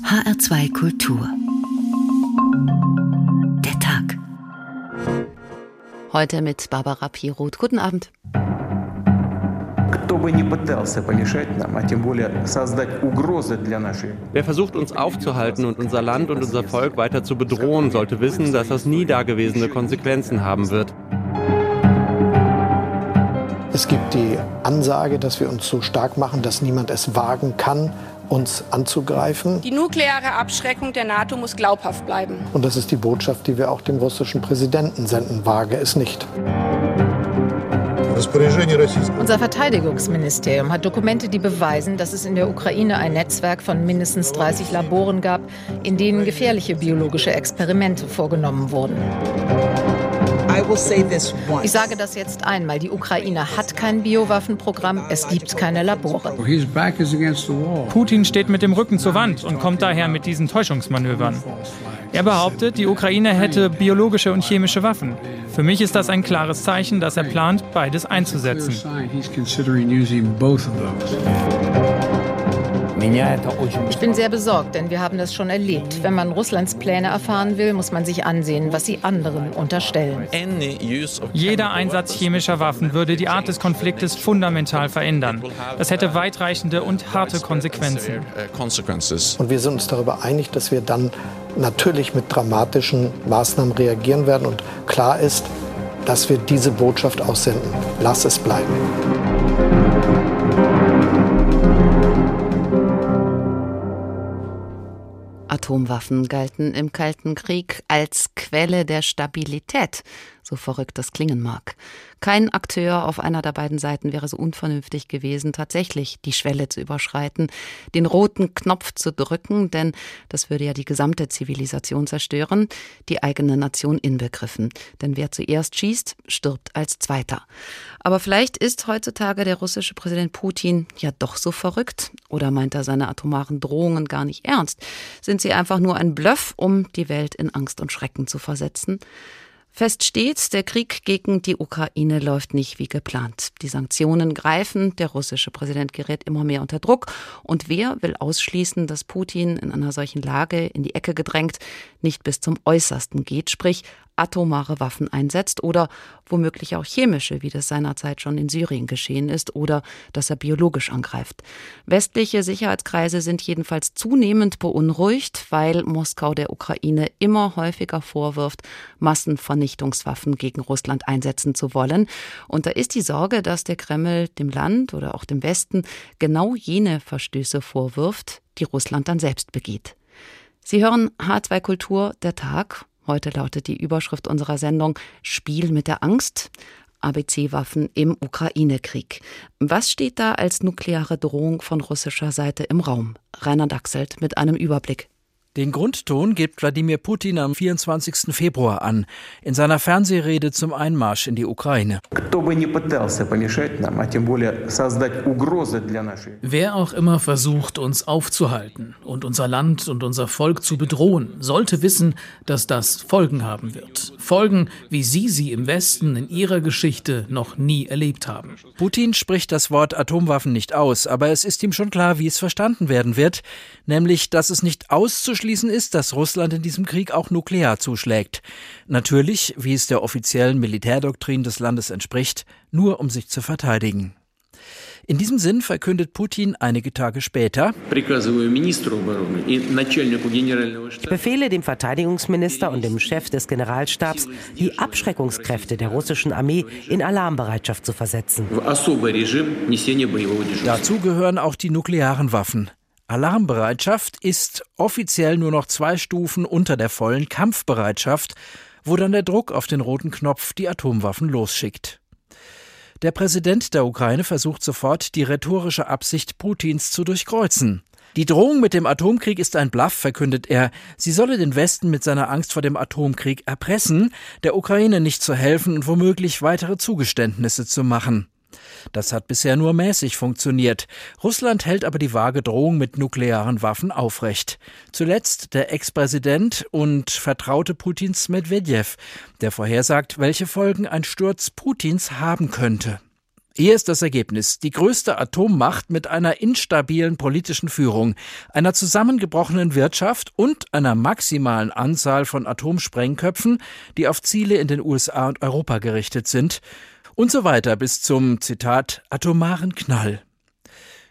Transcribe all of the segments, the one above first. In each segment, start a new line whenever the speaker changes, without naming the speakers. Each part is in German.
HR2 Kultur. Der Tag. Heute mit Barbara Piroth. Guten Abend.
Wer versucht uns aufzuhalten und unser Land und unser Volk weiter zu bedrohen, sollte wissen, dass das nie dagewesene Konsequenzen haben wird.
Es gibt die Ansage, dass wir uns so stark machen, dass niemand es wagen kann, uns anzugreifen.
Die nukleare Abschreckung der NATO muss glaubhaft bleiben.
Und das ist die Botschaft, die wir auch dem russischen Präsidenten senden. Wage es nicht.
Unser Verteidigungsministerium hat Dokumente, die beweisen, dass es in der Ukraine ein Netzwerk von mindestens 30 Laboren gab, in denen gefährliche biologische Experimente vorgenommen wurden. Ich sage das jetzt einmal. Die Ukraine hat kein Biowaffenprogramm. Es gibt keine Labore.
Putin steht mit dem Rücken zur Wand und kommt daher mit diesen Täuschungsmanövern. Er behauptet, die Ukraine hätte biologische und chemische Waffen. Für mich ist das ein klares Zeichen, dass er plant, beides einzusetzen.
Ich bin sehr besorgt, denn wir haben das schon erlebt. Wenn man Russlands Pläne erfahren will, muss man sich ansehen, was sie anderen unterstellen.
Jeder Einsatz chemischer Waffen würde die Art des Konfliktes fundamental verändern. Das hätte weitreichende und harte Konsequenzen.
Und wir sind uns darüber einig, dass wir dann natürlich mit dramatischen Maßnahmen reagieren werden. Und klar ist, dass wir diese Botschaft aussenden. Lass es bleiben.
Atomwaffen galten im Kalten Krieg als Quelle der Stabilität, so verrückt das klingen mag. Kein Akteur auf einer der beiden Seiten wäre so unvernünftig gewesen, tatsächlich die Schwelle zu überschreiten, den roten Knopf zu drücken, denn das würde ja die gesamte Zivilisation zerstören, die eigene Nation inbegriffen. Denn wer zuerst schießt, stirbt als Zweiter. Aber vielleicht ist heutzutage der russische Präsident Putin ja doch so verrückt oder meint er seine atomaren Drohungen gar nicht ernst? Sind sie einfach nur ein Bluff, um die Welt in Angst und Schrecken zu versetzen? Fest steht, der Krieg gegen die Ukraine läuft nicht wie geplant. Die Sanktionen greifen, der russische Präsident gerät immer mehr unter Druck. Und wer will ausschließen, dass Putin in einer solchen Lage in die Ecke gedrängt nicht bis zum Äußersten geht, sprich atomare Waffen einsetzt oder womöglich auch chemische, wie das seinerzeit schon in Syrien geschehen ist, oder dass er biologisch angreift. Westliche Sicherheitskreise sind jedenfalls zunehmend beunruhigt, weil Moskau der Ukraine immer häufiger vorwirft, Massenvernichtungswaffen gegen Russland einsetzen zu wollen. Und da ist die Sorge, dass der Kreml dem Land oder auch dem Westen genau jene Verstöße vorwirft, die Russland dann selbst begeht. Sie hören H2 Kultur, der Tag. Heute lautet die Überschrift unserer Sendung Spiel mit der Angst. ABC-Waffen im Ukraine-Krieg. Was steht da als nukleare Drohung von russischer Seite im Raum? Rainer Dachselt mit einem Überblick.
Den Grundton gibt Wladimir Putin am 24. Februar an, in seiner Fernsehrede zum Einmarsch in die Ukraine.
Wer auch immer versucht, uns aufzuhalten und unser Land und unser Volk zu bedrohen, sollte wissen, dass das Folgen haben wird. Folgen, wie Sie sie im Westen in Ihrer Geschichte noch nie erlebt haben.
Putin spricht das Wort Atomwaffen nicht aus, aber es ist ihm schon klar, wie es verstanden werden wird, nämlich, dass es nicht auszuschließen auszuschließen ist, dass Russland in diesem Krieg auch nuklear zuschlägt. Natürlich, wie es der offiziellen Militärdoktrin des Landes entspricht, nur um sich zu verteidigen. In diesem Sinn verkündet Putin einige Tage später,
ich befehle dem Verteidigungsminister und dem Chef des Generalstabs, die Abschreckungskräfte der russischen Armee in Alarmbereitschaft zu versetzen.
Dazu gehören auch die nuklearen Waffen. Alarmbereitschaft ist offiziell nur noch zwei Stufen unter der vollen Kampfbereitschaft, wo dann der Druck auf den roten Knopf die Atomwaffen losschickt. Der Präsident der Ukraine versucht sofort, die rhetorische Absicht Putins zu durchkreuzen. Die Drohung mit dem Atomkrieg ist ein Bluff, verkündet er. Sie solle den Westen mit seiner Angst vor dem Atomkrieg erpressen, der Ukraine nicht zu helfen und womöglich weitere Zugeständnisse zu machen. Das hat bisher nur mäßig funktioniert. Russland hält aber die vage Drohung mit nuklearen Waffen aufrecht. Zuletzt der Ex-Präsident und Vertraute Putins Medvedev, der vorhersagt, welche Folgen ein Sturz Putins haben könnte. Hier ist das Ergebnis. Die größte Atommacht mit einer instabilen politischen Führung, einer zusammengebrochenen Wirtschaft und einer maximalen Anzahl von Atomsprengköpfen, die auf Ziele in den USA und Europa gerichtet sind, und so weiter bis zum Zitat atomaren Knall.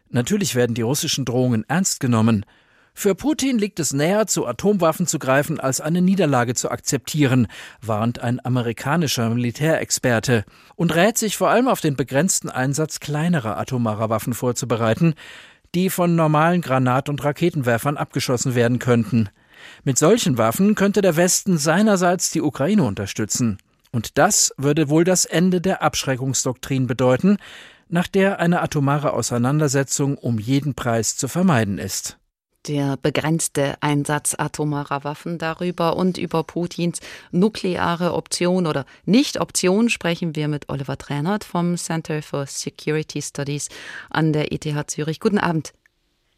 Natürlich werden die russischen Drohungen ernst genommen. Für Putin liegt es näher, zu Atomwaffen zu greifen, als eine Niederlage zu akzeptieren, warnt ein amerikanischer Militärexperte und rät sich vor allem auf den begrenzten Einsatz kleinerer atomarer Waffen vorzubereiten, die von normalen Granat- und Raketenwerfern abgeschossen werden könnten. Mit solchen Waffen könnte der Westen seinerseits die Ukraine unterstützen. Und das würde wohl das Ende der Abschreckungsdoktrin bedeuten, nach der eine atomare Auseinandersetzung um jeden Preis zu vermeiden ist
der begrenzte Einsatz atomarer Waffen. Darüber und über Putins nukleare Option oder Nicht-Option sprechen wir mit Oliver Tränert vom Center for Security Studies an der ETH Zürich. Guten Abend.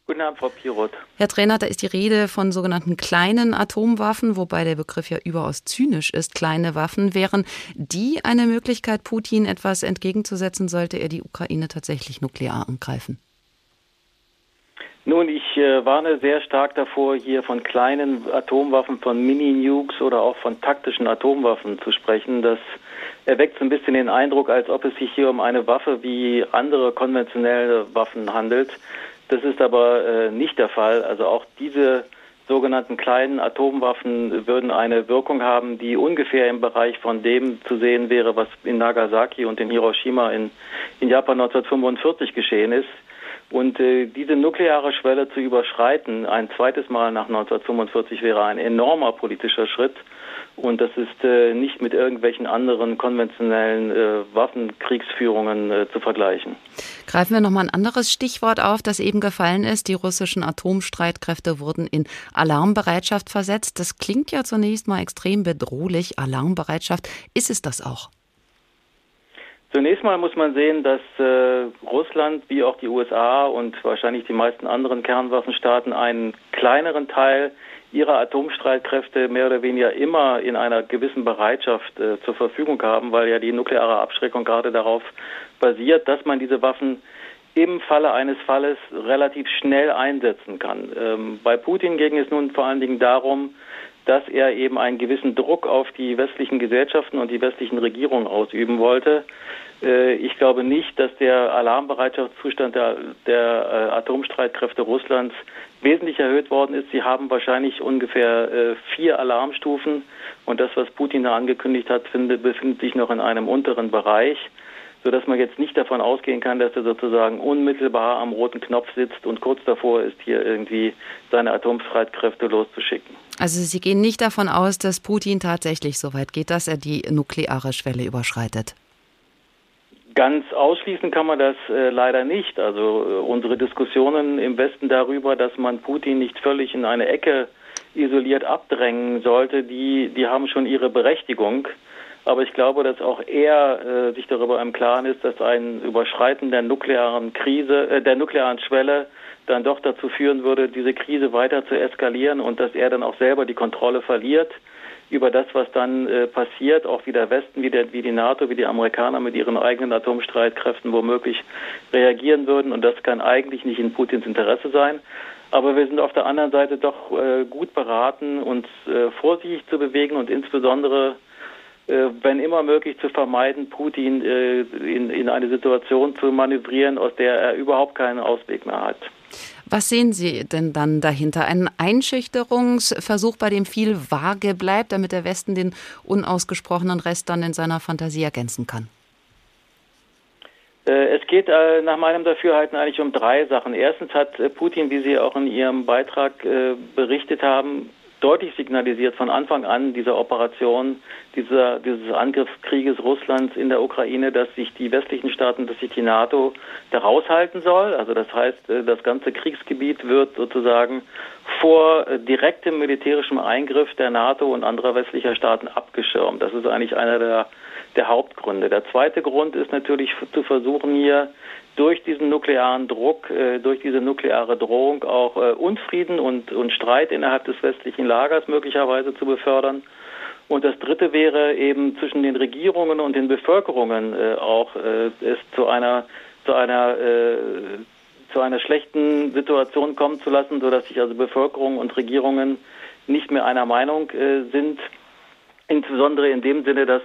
Guten Abend, Frau Piroth.
Herr Trainer, da ist die Rede von sogenannten kleinen Atomwaffen, wobei der Begriff ja überaus zynisch ist. Kleine Waffen wären die eine Möglichkeit, Putin etwas entgegenzusetzen, sollte er die Ukraine tatsächlich nuklear angreifen?
Nun, ich äh, warne sehr stark davor, hier von kleinen Atomwaffen, von Mini-Nukes oder auch von taktischen Atomwaffen zu sprechen. Das erweckt so ein bisschen den Eindruck, als ob es sich hier um eine Waffe wie andere konventionelle Waffen handelt. Das ist aber äh, nicht der Fall. Also auch diese sogenannten kleinen Atomwaffen würden eine Wirkung haben, die ungefähr im Bereich von dem zu sehen wäre, was in Nagasaki und in Hiroshima in, in Japan 1945 geschehen ist. Und äh, diese nukleare Schwelle zu überschreiten, ein zweites Mal nach 1945, wäre ein enormer politischer Schritt. Und das ist äh, nicht mit irgendwelchen anderen konventionellen äh, Waffenkriegsführungen äh, zu vergleichen.
Greifen wir nochmal ein anderes Stichwort auf, das eben gefallen ist. Die russischen Atomstreitkräfte wurden in Alarmbereitschaft versetzt. Das klingt ja zunächst mal extrem bedrohlich. Alarmbereitschaft. Ist es das auch?
Zunächst mal muss man sehen, dass äh, Russland wie auch die USA und wahrscheinlich die meisten anderen Kernwaffenstaaten einen kleineren Teil ihrer Atomstreitkräfte mehr oder weniger immer in einer gewissen Bereitschaft äh, zur Verfügung haben, weil ja die nukleare Abschreckung gerade darauf basiert, dass man diese Waffen im Falle eines Falles relativ schnell einsetzen kann. Ähm, bei Putin ging es nun vor allen Dingen darum, dass er eben einen gewissen Druck auf die westlichen Gesellschaften und die westlichen Regierungen ausüben wollte. Äh, ich glaube nicht, dass der Alarmbereitschaftszustand der, der äh, Atomstreitkräfte Russlands wesentlich erhöht worden ist. Sie haben wahrscheinlich ungefähr äh, vier Alarmstufen und das, was Putin da angekündigt hat, finde, befindet sich noch in einem unteren Bereich, sodass man jetzt nicht davon ausgehen kann, dass er sozusagen unmittelbar am roten Knopf sitzt und kurz davor ist, hier irgendwie seine Atomstreitkräfte loszuschicken.
Also Sie gehen nicht davon aus, dass Putin tatsächlich so weit geht, dass er die nukleare Schwelle überschreitet.
Ganz ausschließen kann man das äh, leider nicht. Also äh, unsere Diskussionen im Westen darüber, dass man Putin nicht völlig in eine Ecke isoliert abdrängen sollte, die, die haben schon ihre Berechtigung. Aber ich glaube, dass auch er äh, sich darüber im Klaren ist, dass ein Überschreiten der nuklearen Krise, äh, der nuklearen Schwelle dann doch dazu führen würde, diese Krise weiter zu eskalieren und dass er dann auch selber die Kontrolle verliert über das, was dann äh, passiert, auch wie der Westen, wie, der, wie die NATO, wie die Amerikaner mit ihren eigenen Atomstreitkräften womöglich reagieren würden. Und das kann eigentlich nicht in Putins Interesse sein. Aber wir sind auf der anderen Seite doch äh, gut beraten, uns äh, vorsichtig zu bewegen und insbesondere, äh, wenn immer möglich, zu vermeiden, Putin äh, in, in eine Situation zu manövrieren, aus der er überhaupt keinen Ausweg mehr hat.
Was sehen Sie denn dann dahinter? Ein Einschüchterungsversuch, bei dem viel vage bleibt, damit der Westen den unausgesprochenen Rest dann in seiner Fantasie ergänzen kann?
Äh, es geht äh, nach meinem Dafürhalten eigentlich um drei Sachen. Erstens hat äh, Putin, wie Sie auch in Ihrem Beitrag berichtet haben, deutlich signalisiert von Anfang an dieser Operation, dieser, dieses Angriffskrieges Russlands in der Ukraine, dass sich die westlichen Staaten, dass sich die NATO da raushalten soll. Also das heißt, äh, das ganze Kriegsgebiet wird sozusagen vor direktem militärischem Eingriff der NATO und anderer westlicher Staaten abgeschirmt. Das ist eigentlich einer der, der Hauptgründe. Der zweite Grund ist natürlich zu versuchen, hier durch diesen nuklearen Druck, äh, durch diese nukleare Drohung auch äh, Unfrieden und, und Streit innerhalb des westlichen Lagers möglicherweise zu befördern. Und das Dritte wäre eben zwischen den Regierungen und den Bevölkerungen äh, auch es zu einer zu einer zu einer schlechten Situation kommen zu lassen, sodass sich also Bevölkerung und Regierungen nicht mehr einer Meinung sind. Insbesondere in dem Sinne, dass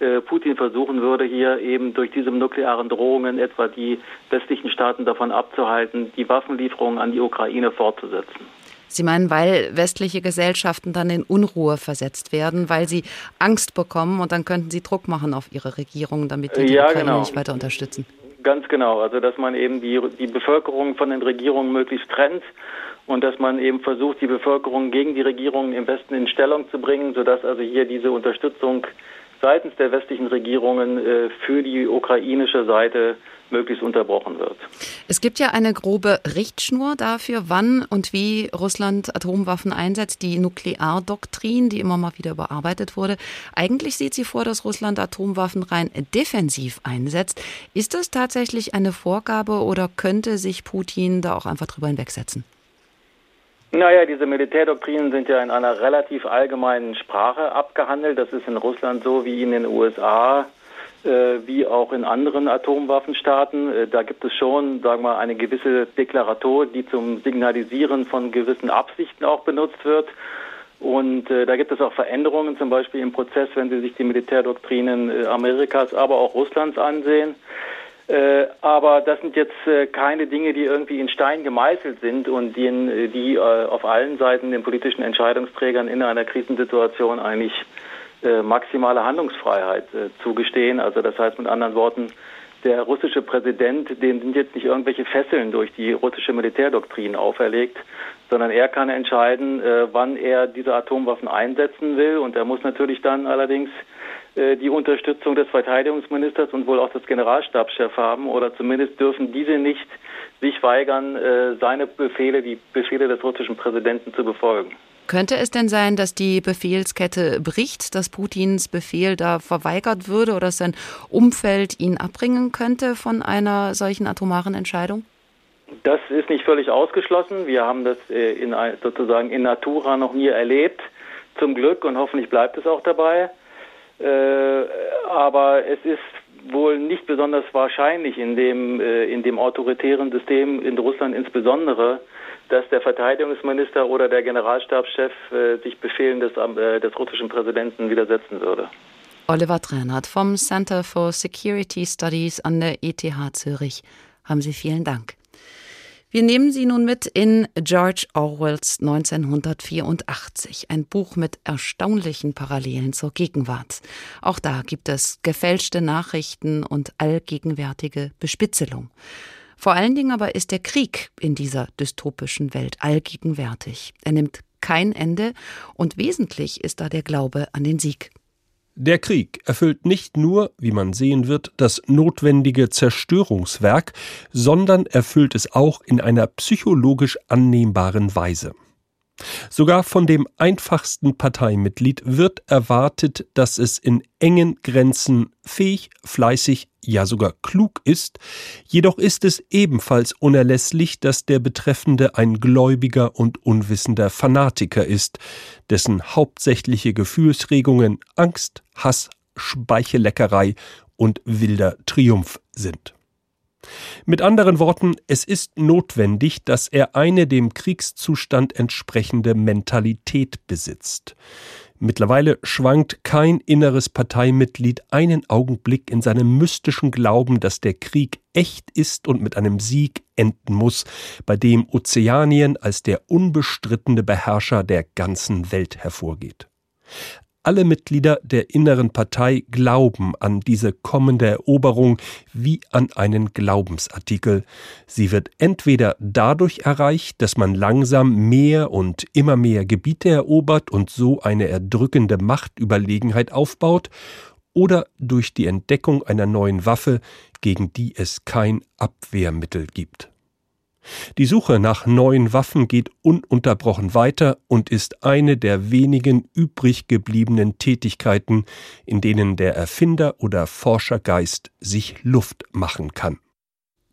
äh, Putin versuchen würde, hier eben durch diese nuklearen Drohungen etwa die westlichen Staaten davon abzuhalten, die Waffenlieferungen an die Ukraine fortzusetzen.
Sie meinen, weil westliche Gesellschaften dann in Unruhe versetzt werden, weil sie Angst bekommen und dann könnten sie Druck machen auf ihre Regierungen, damit die, die ja, Ukraine genau. nicht weiter unterstützen.
Ganz genau, also dass man eben die, die Bevölkerung von den Regierungen möglichst trennt und dass man eben versucht, die Bevölkerung gegen die Regierungen im Westen in Stellung zu bringen, sodass also hier diese Unterstützung seitens der westlichen Regierungen äh, für die ukrainische Seite möglichst unterbrochen wird.
Es gibt ja eine grobe Richtschnur dafür, wann und wie Russland Atomwaffen einsetzt, die Nukleardoktrin, die immer mal wieder überarbeitet wurde. Eigentlich sieht sie vor, dass Russland Atomwaffen rein defensiv einsetzt. Ist das tatsächlich eine Vorgabe oder könnte sich Putin da auch einfach drüber hinwegsetzen?
Naja, diese Militärdoktrinen sind ja in einer relativ allgemeinen Sprache abgehandelt. Das ist in Russland so wie in den USA, äh, wie auch in anderen Atomwaffenstaaten. Äh, da gibt es schon, sagen wir mal, eine gewisse Deklaratur, die zum Signalisieren von gewissen Absichten auch benutzt wird. Und äh, da gibt es auch Veränderungen, zum Beispiel im Prozess, wenn Sie sich die Militärdoktrinen äh, Amerikas, aber auch Russlands ansehen. Äh, aber das sind jetzt äh, keine Dinge, die irgendwie in Stein gemeißelt sind und die, äh, die auf allen Seiten den politischen Entscheidungsträgern in einer Krisensituation eigentlich maximale Handlungsfreiheit zugestehen. Also das heißt mit anderen Worten, der russische Präsident, dem sind jetzt nicht irgendwelche Fesseln durch die russische Militärdoktrin auferlegt, sondern er kann entscheiden, wann er diese Atomwaffen einsetzen will. Und er muss natürlich dann allerdings äh, die Unterstützung des Verteidigungsministers und wohl auch des Generalstabschefs haben oder zumindest dürfen diese nicht sich weigern, äh, seine Befehle, die Befehle des russischen Präsidenten zu befolgen.
Könnte es denn sein, dass die Befehlskette bricht, dass Putins Befehl da verweigert würde oder sein Umfeld ihn abbringen könnte von einer solchen atomaren Entscheidung?
Das ist nicht völlig ausgeschlossen. Wir haben das äh, in, sozusagen in Natura noch nie erlebt, zum Glück, und hoffentlich bleibt es auch dabei. Äh, aber es ist wohl nicht besonders wahrscheinlich in dem, äh, in dem autoritären System in Russland insbesondere, dass der Verteidigungsminister oder der Generalstabschef äh, sich Befehlen des, des russischen Präsidenten widersetzen würde.
Oliver Trennert vom Center for Security Studies an der ETH Zürich. Haben Sie vielen Dank. Wir nehmen Sie nun mit in George Orwells 1984, ein Buch mit erstaunlichen Parallelen zur Gegenwart. Auch da gibt es gefälschte Nachrichten und allgegenwärtige Bespitzelung. Vor allen Dingen aber ist der Krieg in dieser dystopischen Welt allgegenwärtig. Er nimmt kein Ende und wesentlich ist da der Glaube an den Sieg.
Der Krieg erfüllt nicht nur, wie man sehen wird, das notwendige Zerstörungswerk, sondern erfüllt es auch in einer psychologisch annehmbaren Weise. Sogar von dem einfachsten Parteimitglied wird erwartet, dass es in engen Grenzen fähig, fleißig, ja sogar klug ist, jedoch ist es ebenfalls unerlässlich, dass der Betreffende ein gläubiger und unwissender Fanatiker ist, dessen hauptsächliche Gefühlsregungen Angst, Hass, Speichelleckerei und wilder Triumph sind. Mit anderen Worten, es ist notwendig, dass er eine dem Kriegszustand entsprechende Mentalität besitzt. Mittlerweile schwankt kein inneres Parteimitglied einen Augenblick in seinem mystischen Glauben, dass der Krieg echt ist und mit einem Sieg enden muss, bei dem Ozeanien als der unbestrittene Beherrscher der ganzen Welt hervorgeht. Alle Mitglieder der inneren Partei glauben an diese kommende Eroberung wie an einen Glaubensartikel. Sie wird entweder dadurch erreicht, dass man langsam mehr und immer mehr Gebiete erobert und so eine erdrückende Machtüberlegenheit aufbaut, oder durch die Entdeckung einer neuen Waffe, gegen die es kein Abwehrmittel gibt. Die Suche nach neuen Waffen geht ununterbrochen weiter und ist eine der wenigen übrig gebliebenen Tätigkeiten, in denen der Erfinder oder Forschergeist sich Luft machen kann.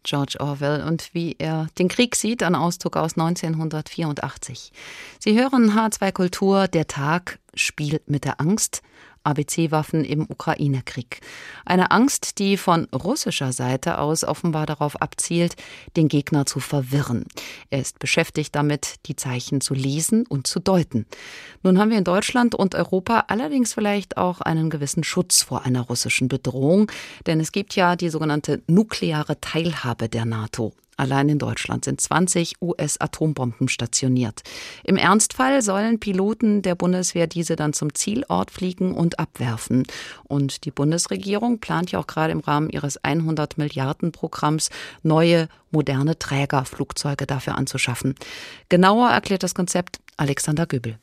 George Orwell und wie er den Krieg sieht, ein Auszug aus 1984. Sie hören H2 Kultur, der Tag spielt mit der Angst, ABC-Waffen im Ukraine-Krieg. Eine Angst, die von russischer Seite aus offenbar darauf abzielt, den Gegner zu verwirren. Er ist beschäftigt damit, die Zeichen zu lesen und zu deuten. Nun haben wir in Deutschland und Europa allerdings vielleicht auch einen gewissen Schutz vor einer russischen Bedrohung, denn es gibt ja die sogenannte nukleare Teilhabe der NATO. Allein in Deutschland sind 20 US-Atombomben stationiert. Im Ernstfall sollen Piloten der Bundeswehr diese dann zum Zielort fliegen und abwerfen. Und die Bundesregierung plant ja auch gerade im Rahmen ihres 100 Milliarden Programms neue moderne Trägerflugzeuge dafür anzuschaffen. Genauer erklärt das Konzept Alexander Göbel.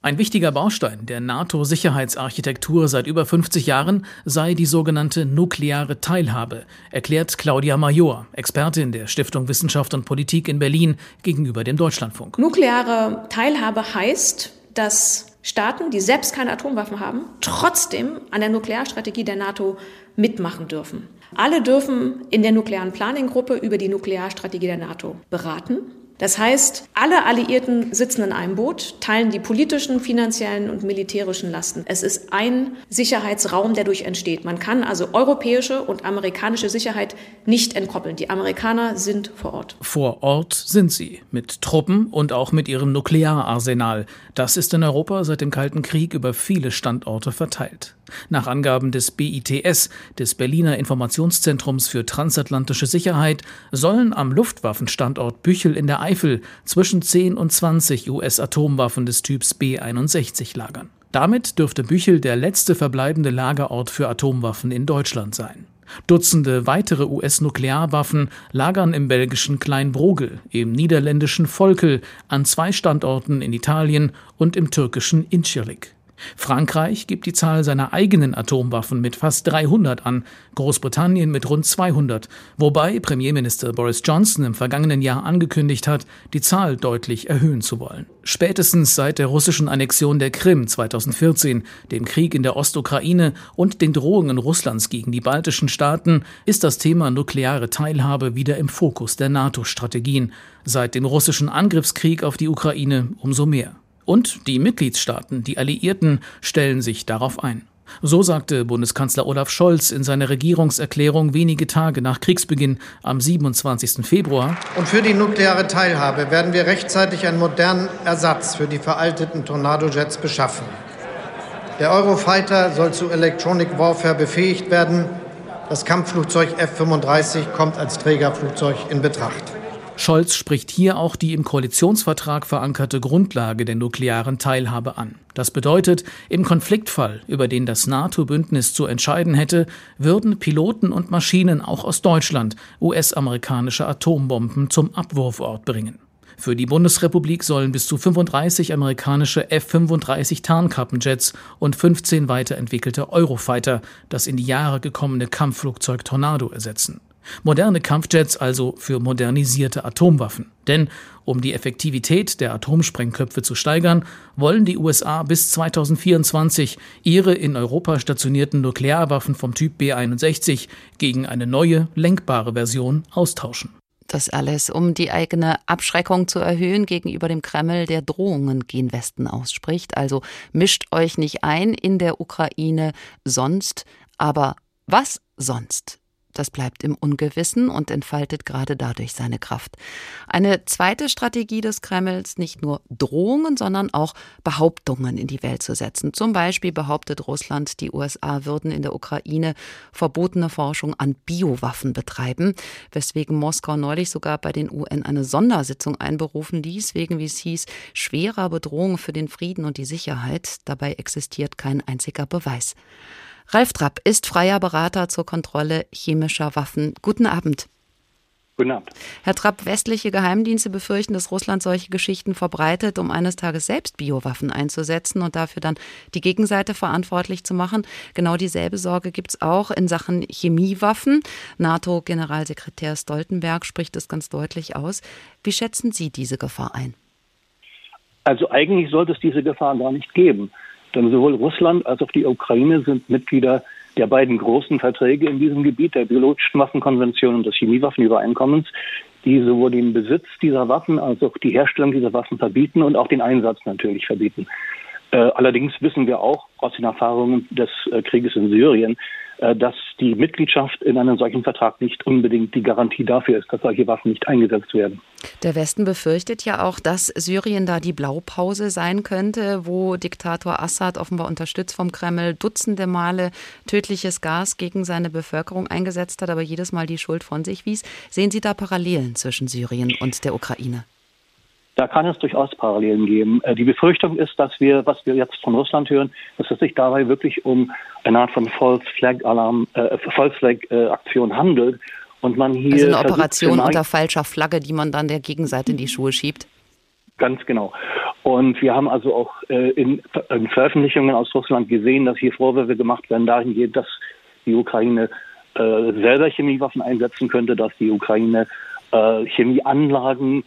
Ein wichtiger Baustein der NATO-Sicherheitsarchitektur seit über 50 Jahren sei die sogenannte nukleare Teilhabe, erklärt Claudia Major, Expertin der Stiftung Wissenschaft und Politik in Berlin gegenüber dem Deutschlandfunk.
Nukleare Teilhabe heißt, dass Staaten, die selbst keine Atomwaffen haben, trotzdem an der Nuklearstrategie der NATO mitmachen dürfen. Alle dürfen in der nuklearen Planning-Gruppe über die Nuklearstrategie der NATO beraten. Das heißt, alle Alliierten sitzen in einem Boot, teilen die politischen, finanziellen und militärischen Lasten. Es ist ein Sicherheitsraum, der durch entsteht. Man kann also europäische und amerikanische Sicherheit nicht entkoppeln. Die Amerikaner sind vor Ort.
Vor Ort sind sie, mit Truppen und auch mit ihrem Nukleararsenal. Das ist in Europa seit dem Kalten Krieg über viele Standorte verteilt. Nach Angaben des BITS, des Berliner Informationszentrums für transatlantische Sicherheit, sollen am Luftwaffenstandort Büchel in der Eifel zwischen 10 und 20 US-Atomwaffen des Typs B-61 lagern. Damit dürfte Büchel der letzte verbleibende Lagerort für Atomwaffen in Deutschland sein. Dutzende weitere US-Nuklearwaffen lagern im belgischen Kleinbrogel, im niederländischen Volkel, an zwei Standorten in Italien und im türkischen Incirlik. Frankreich gibt die Zahl seiner eigenen Atomwaffen mit fast 300 an, Großbritannien mit rund 200, wobei Premierminister Boris Johnson im vergangenen Jahr angekündigt hat, die Zahl deutlich erhöhen zu wollen. Spätestens seit der russischen Annexion der Krim 2014, dem Krieg in der Ostukraine und den Drohungen Russlands gegen die baltischen Staaten ist das Thema nukleare Teilhabe wieder im Fokus der NATO-Strategien, seit dem russischen Angriffskrieg auf die Ukraine umso mehr. Und die Mitgliedstaaten, die Alliierten, stellen sich darauf ein. So sagte Bundeskanzler Olaf Scholz in seiner Regierungserklärung wenige Tage nach Kriegsbeginn am 27. Februar.
Und für die nukleare Teilhabe werden wir rechtzeitig einen modernen Ersatz für die veralteten Tornado-Jets beschaffen. Der Eurofighter soll zu Electronic Warfare befähigt werden. Das Kampfflugzeug F-35 kommt als Trägerflugzeug in Betracht.
Scholz spricht hier auch die im Koalitionsvertrag verankerte Grundlage der nuklearen Teilhabe an. Das bedeutet, im Konfliktfall, über den das NATO-Bündnis zu entscheiden hätte, würden Piloten und Maschinen auch aus Deutschland US-amerikanische Atombomben zum Abwurfort bringen. Für die Bundesrepublik sollen bis zu 35 amerikanische F-35 Tarnkappenjets und 15 weiterentwickelte Eurofighter das in die Jahre gekommene Kampfflugzeug Tornado ersetzen. Moderne Kampfjets also für modernisierte Atomwaffen. Denn um die Effektivität der Atomsprengköpfe zu steigern, wollen die USA bis 2024 ihre in Europa stationierten Nuklearwaffen vom Typ B61 gegen eine neue, lenkbare Version austauschen.
Das alles, um die eigene Abschreckung zu erhöhen gegenüber dem Kreml, der Drohungen gen Westen ausspricht. Also mischt euch nicht ein in der Ukraine sonst. Aber was sonst? Das bleibt im Ungewissen und entfaltet gerade dadurch seine Kraft. Eine zweite Strategie des Kremls, nicht nur Drohungen, sondern auch Behauptungen in die Welt zu setzen. Zum Beispiel behauptet Russland, die USA würden in der Ukraine verbotene Forschung an Biowaffen betreiben, weswegen Moskau neulich sogar bei den UN eine Sondersitzung einberufen ließ, wegen, wie es hieß, schwerer Bedrohung für den Frieden und die Sicherheit. Dabei existiert kein einziger Beweis. Ralf Trapp ist freier Berater zur Kontrolle chemischer Waffen. Guten Abend.
Guten Abend.
Herr Trapp, westliche Geheimdienste befürchten, dass Russland solche Geschichten verbreitet, um eines Tages selbst Biowaffen einzusetzen und dafür dann die Gegenseite verantwortlich zu machen. Genau dieselbe Sorge gibt es auch in Sachen Chemiewaffen. NATO-Generalsekretär Stoltenberg spricht es ganz deutlich aus. Wie schätzen Sie diese Gefahr ein?
Also eigentlich sollte es diese Gefahr gar nicht geben. Sowohl Russland als auch die Ukraine sind Mitglieder der beiden großen Verträge in diesem Gebiet, der biologischen Waffenkonvention und des Chemiewaffenübereinkommens, die sowohl den Besitz dieser Waffen als auch die Herstellung dieser Waffen verbieten und auch den Einsatz natürlich verbieten. Äh, allerdings wissen wir auch aus den Erfahrungen des äh, Krieges in Syrien, dass die Mitgliedschaft in einem solchen Vertrag nicht unbedingt die Garantie dafür ist, dass solche Waffen nicht eingesetzt werden.
Der Westen befürchtet ja auch, dass Syrien da die Blaupause sein könnte, wo Diktator Assad offenbar unterstützt vom Kreml dutzende Male tödliches Gas gegen seine Bevölkerung eingesetzt hat, aber jedes Mal die Schuld von sich wies. Sehen Sie da Parallelen zwischen Syrien und der Ukraine?
Da kann es durchaus Parallelen geben. Äh, die Befürchtung ist, dass wir, was wir jetzt von Russland hören, dass es sich dabei wirklich um eine Art von False Flag Alarm, äh, False Flag Aktion handelt und man hier
also eine Operation unter falscher Flagge, die man dann der Gegenseite in die Schuhe schiebt.
Ganz genau. Und wir haben also auch äh, in, in, Veröffentlichungen aus Russland gesehen, dass hier Vorwürfe gemacht werden dahingehend, dass die Ukraine äh, selber Chemiewaffen einsetzen könnte, dass die Ukraine äh, Chemieanlagen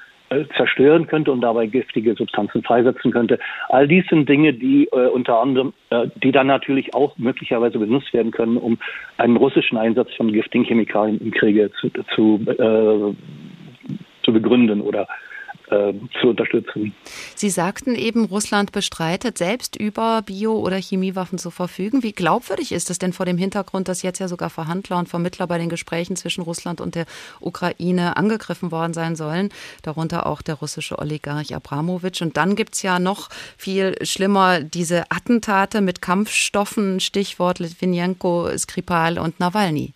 zerstören könnte und dabei giftige Substanzen freisetzen könnte. All dies sind Dinge, die äh, unter anderem, äh, die dann natürlich auch möglicherweise benutzt werden können, um einen russischen Einsatz von giftigen Chemikalien im Kriege zu, zu, äh, zu begründen oder äh, zu unterstützen.
Sie sagten eben, Russland bestreitet, selbst über Bio- oder Chemiewaffen zu verfügen. Wie glaubwürdig ist es denn vor dem Hintergrund, dass jetzt ja sogar Verhandler und Vermittler bei den Gesprächen zwischen Russland und der Ukraine angegriffen worden sein sollen, darunter auch der russische Oligarch Abramowitsch. Und dann gibt es ja noch viel schlimmer diese Attentate mit Kampfstoffen, Stichwort Litvinenko, Skripal und Nawalny.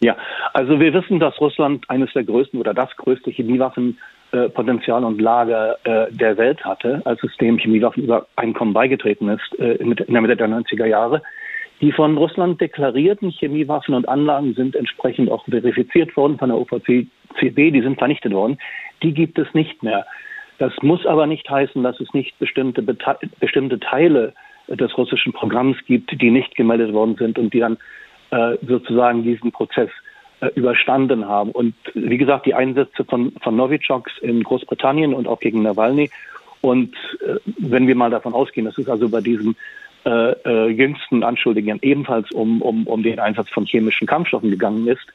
Ja, also wir wissen, dass Russland eines der größten oder das größte Chemiewaffen äh, Potenzial und Lage äh, der Welt hatte, als es dem Chemiewaffenübereinkommen beigetreten ist äh, in der Mitte der 90er Jahre. Die von Russland deklarierten Chemiewaffen und Anlagen sind entsprechend auch verifiziert worden von der OVCB, die sind vernichtet worden. Die gibt es nicht mehr. Das muss aber nicht heißen, dass es nicht bestimmte, bestimmte Teile des russischen Programms gibt, die nicht gemeldet worden sind und die dann äh, sozusagen diesen Prozess äh, überstanden haben. Und wie gesagt, die Einsätze von, von Novichoks in Großbritannien und auch gegen Nawalny. Und äh, wenn wir mal davon ausgehen, dass es also bei diesen äh, äh, jüngsten Anschuldigungen ebenfalls um, um, um den Einsatz von chemischen Kampfstoffen gegangen ist,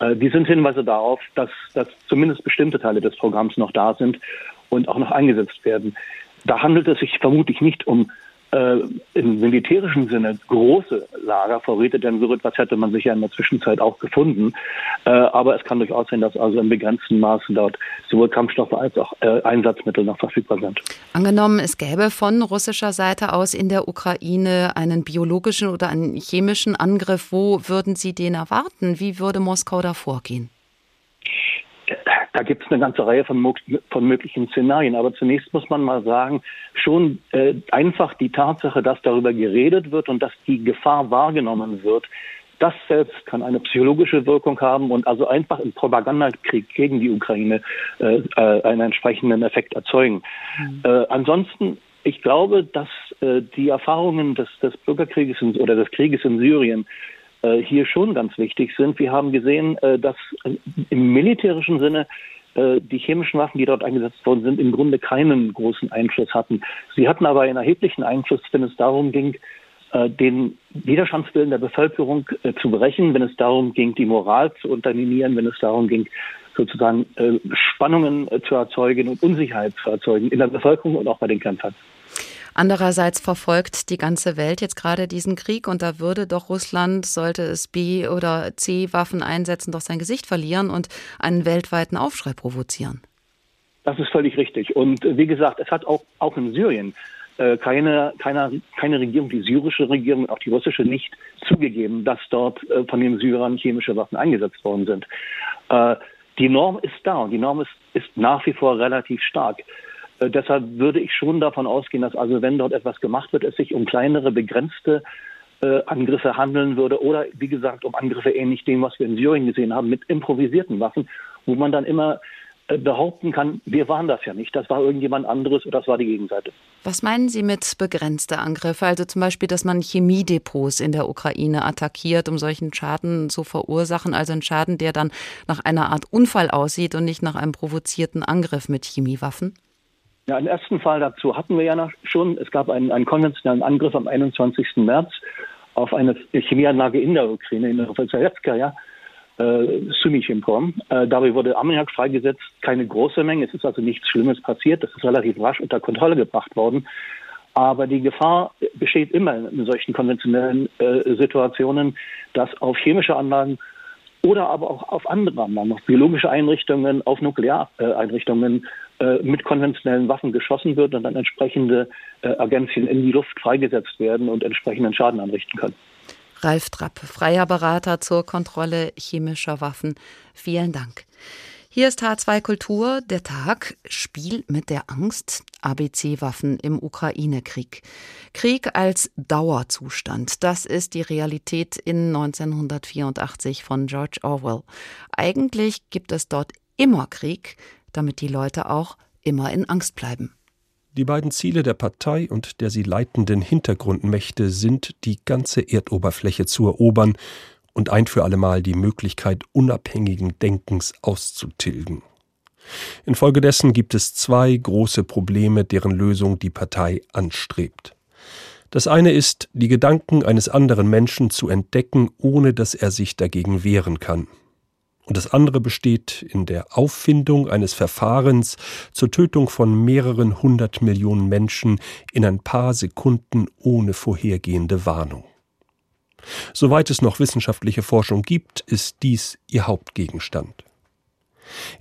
äh, die sind Hinweise darauf, dass, dass zumindest bestimmte Teile des Programms noch da sind und auch noch eingesetzt werden. Da handelt es sich vermutlich nicht um äh, im militärischen Sinne große Lagervorräte, denn so etwas hätte man sicher in der Zwischenzeit auch gefunden. Äh, aber es kann durchaus sein, dass also in begrenzten Maßen dort sowohl Kampfstoffe als auch äh, Einsatzmittel noch verfügbar sind.
Angenommen, es gäbe von russischer Seite aus in der Ukraine einen biologischen oder einen chemischen Angriff, wo würden Sie den erwarten? Wie würde Moskau da vorgehen?
Da gibt es eine ganze Reihe von, von, möglichen Szenarien. Aber zunächst muss man mal sagen, schon äh, einfach die Tatsache, dass darüber geredet wird und dass die Gefahr wahrgenommen wird, das selbst kann eine psychologische Wirkung haben und also einfach im Propagandakrieg gegen die Ukraine äh, äh, einen entsprechenden Effekt erzeugen. Mhm. Äh, ansonsten ich glaube, dass äh, die Erfahrungen des, des Bürgerkrieges in, oder des Krieges in Syrien hier schon ganz wichtig sind. Wir haben gesehen, äh, dass im militärischen Sinne äh, die chemischen Waffen, die dort eingesetzt worden sind, im Grunde keinen großen Einfluss hatten. Sie hatten aber einen erheblichen Einfluss, wenn es darum ging, den Widerstandswillen der Bevölkerung zu brechen, wenn es darum ging, die Moral zu unterminieren, wenn es darum ging, sozusagen Spannungen zu erzeugen und Unsicherheit zu erzeugen in der Bevölkerung und auch bei den Kämpfern.
Andererseits verfolgt die ganze Welt jetzt gerade diesen Krieg und da würde doch Russland, sollte es B- oder C-Waffen einsetzen, doch sein Gesicht verlieren und einen weltweiten Aufschrei provozieren.
Das ist völlig richtig. Und äh, wie gesagt, es hat auch, auch in Syrien äh, keine, keine, keine Regierung, die syrische Regierung, auch die russische nicht zugegeben, dass dort äh, von den Syrern chemische Waffen eingesetzt worden sind. Äh, die Norm ist da und die Norm ist, ist nach wie vor relativ stark. Äh, deshalb würde ich schon davon ausgehen, dass also wenn dort etwas gemacht wird, es sich um kleinere, begrenzte äh, Angriffe handeln würde oder wie gesagt um Angriffe ähnlich dem, was wir in Syrien gesehen haben, mit improvisierten Waffen wo man dann immer äh, behaupten kann, wir waren das ja nicht, das war irgendjemand anderes oder das war die Gegenseite.
Was meinen Sie mit begrenzte Angriffe? Also zum Beispiel, dass man Chemiedepots in der Ukraine attackiert, um solchen Schaden zu verursachen, also einen Schaden, der dann nach einer Art Unfall aussieht und nicht nach einem provozierten Angriff mit Chemiewaffen?
Ja, einen ersten Fall dazu hatten wir ja schon. Es gab einen, einen konventionellen Angriff am 21. März auf eine Chemieanlage in der Ukraine, in der ja, äh, Sumichimpom. Äh, dabei wurde Ammoniak freigesetzt, keine große Menge. Es ist also nichts Schlimmes passiert. Das ist relativ rasch unter Kontrolle gebracht worden. Aber die Gefahr besteht immer in solchen konventionellen äh, Situationen, dass auf chemische Anlagen oder aber auch auf andere Anlagen, auf biologische Einrichtungen, auf Nukleareinrichtungen mit konventionellen Waffen geschossen wird und dann entsprechende äh, Agenzien in die Luft freigesetzt werden und entsprechenden Schaden anrichten können.
Ralf Trapp, freier Berater zur Kontrolle chemischer Waffen. Vielen Dank. Hier ist H2 Kultur, der Tag, Spiel mit der Angst, ABC-Waffen im Ukraine-Krieg. Krieg als Dauerzustand, das ist die Realität in 1984 von George Orwell. Eigentlich gibt es dort immer Krieg, damit die Leute auch immer in Angst bleiben.
Die beiden Ziele der Partei und der sie leitenden Hintergrundmächte sind, die ganze Erdoberfläche zu erobern und ein für allemal die Möglichkeit unabhängigen Denkens auszutilgen. Infolgedessen gibt es zwei große Probleme, deren Lösung die Partei anstrebt. Das eine ist, die Gedanken eines anderen Menschen zu entdecken, ohne dass er sich dagegen wehren kann und das andere besteht in der Auffindung eines Verfahrens zur Tötung von mehreren hundert Millionen Menschen in ein paar Sekunden ohne vorhergehende Warnung. Soweit es noch wissenschaftliche Forschung gibt, ist dies ihr Hauptgegenstand.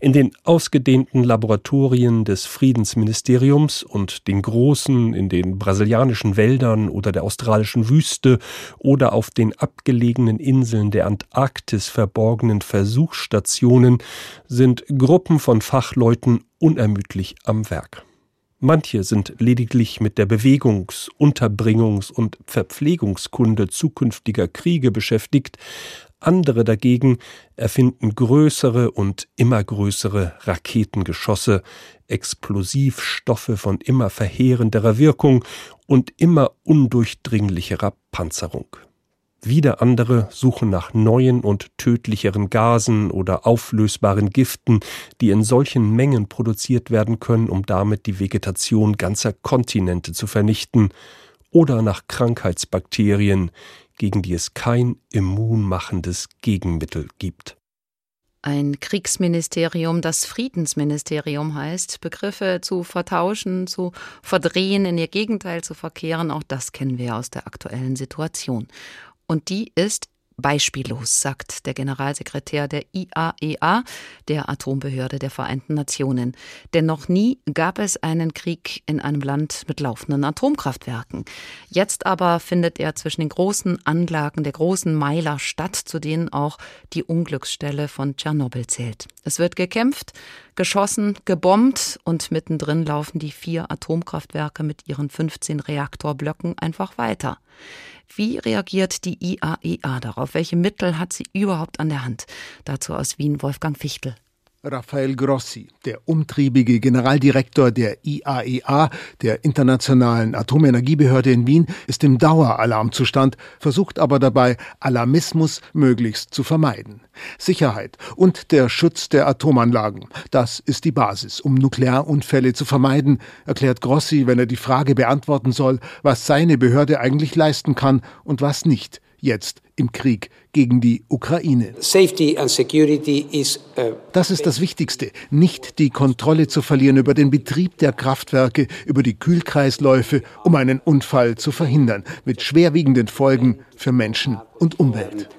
In den ausgedehnten Laboratorien des Friedensministeriums und den großen in den brasilianischen Wäldern oder der australischen Wüste oder auf den abgelegenen Inseln der Antarktis verborgenen Versuchsstationen sind Gruppen von Fachleuten unermüdlich am Werk. Manche sind lediglich mit der Bewegungs-, Unterbringungs- und Verpflegungskunde zukünftiger Kriege beschäftigt, andere dagegen erfinden größere und immer größere Raketengeschosse, Explosivstoffe von immer verheerenderer Wirkung und immer undurchdringlicherer Panzerung. Wieder andere suchen nach neuen und tödlicheren Gasen oder auflösbaren Giften, die in solchen Mengen produziert werden können, um damit die Vegetation ganzer Kontinente zu vernichten, oder nach Krankheitsbakterien, gegen die es kein immunmachendes Gegenmittel gibt.
Ein Kriegsministerium, das Friedensministerium heißt, Begriffe zu vertauschen, zu verdrehen, in ihr Gegenteil zu verkehren, auch das kennen wir aus der aktuellen Situation. Und die ist beispiellos, sagt der Generalsekretär der IAEA, e der Atombehörde der Vereinten Nationen. Denn noch nie gab es einen Krieg in einem Land mit laufenden Atomkraftwerken. Jetzt aber findet er zwischen den großen Anlagen der großen Meiler statt, zu denen auch die Unglücksstelle von Tschernobyl zählt. Es wird gekämpft, geschossen, gebombt und mittendrin laufen die vier Atomkraftwerke mit ihren 15 Reaktorblöcken einfach weiter. Wie reagiert die IAEA e darauf? Welche Mittel hat sie überhaupt an der Hand? Dazu aus Wien Wolfgang Fichtel.
Rafael Grossi, der umtriebige Generaldirektor der IAEA, e der Internationalen Atomenergiebehörde in Wien, ist im Daueralarmzustand, versucht aber dabei, Alarmismus möglichst zu vermeiden. Sicherheit und der Schutz der Atomanlagen, das ist die Basis, um Nuklearunfälle zu vermeiden, erklärt Grossi, wenn er die Frage beantworten soll, was seine Behörde eigentlich leisten kann und was nicht jetzt im Krieg gegen die Ukraine. Das ist das Wichtigste, nicht die Kontrolle zu verlieren über den Betrieb der Kraftwerke, über die Kühlkreisläufe, um einen Unfall zu verhindern, mit schwerwiegenden Folgen für Menschen und Umwelt.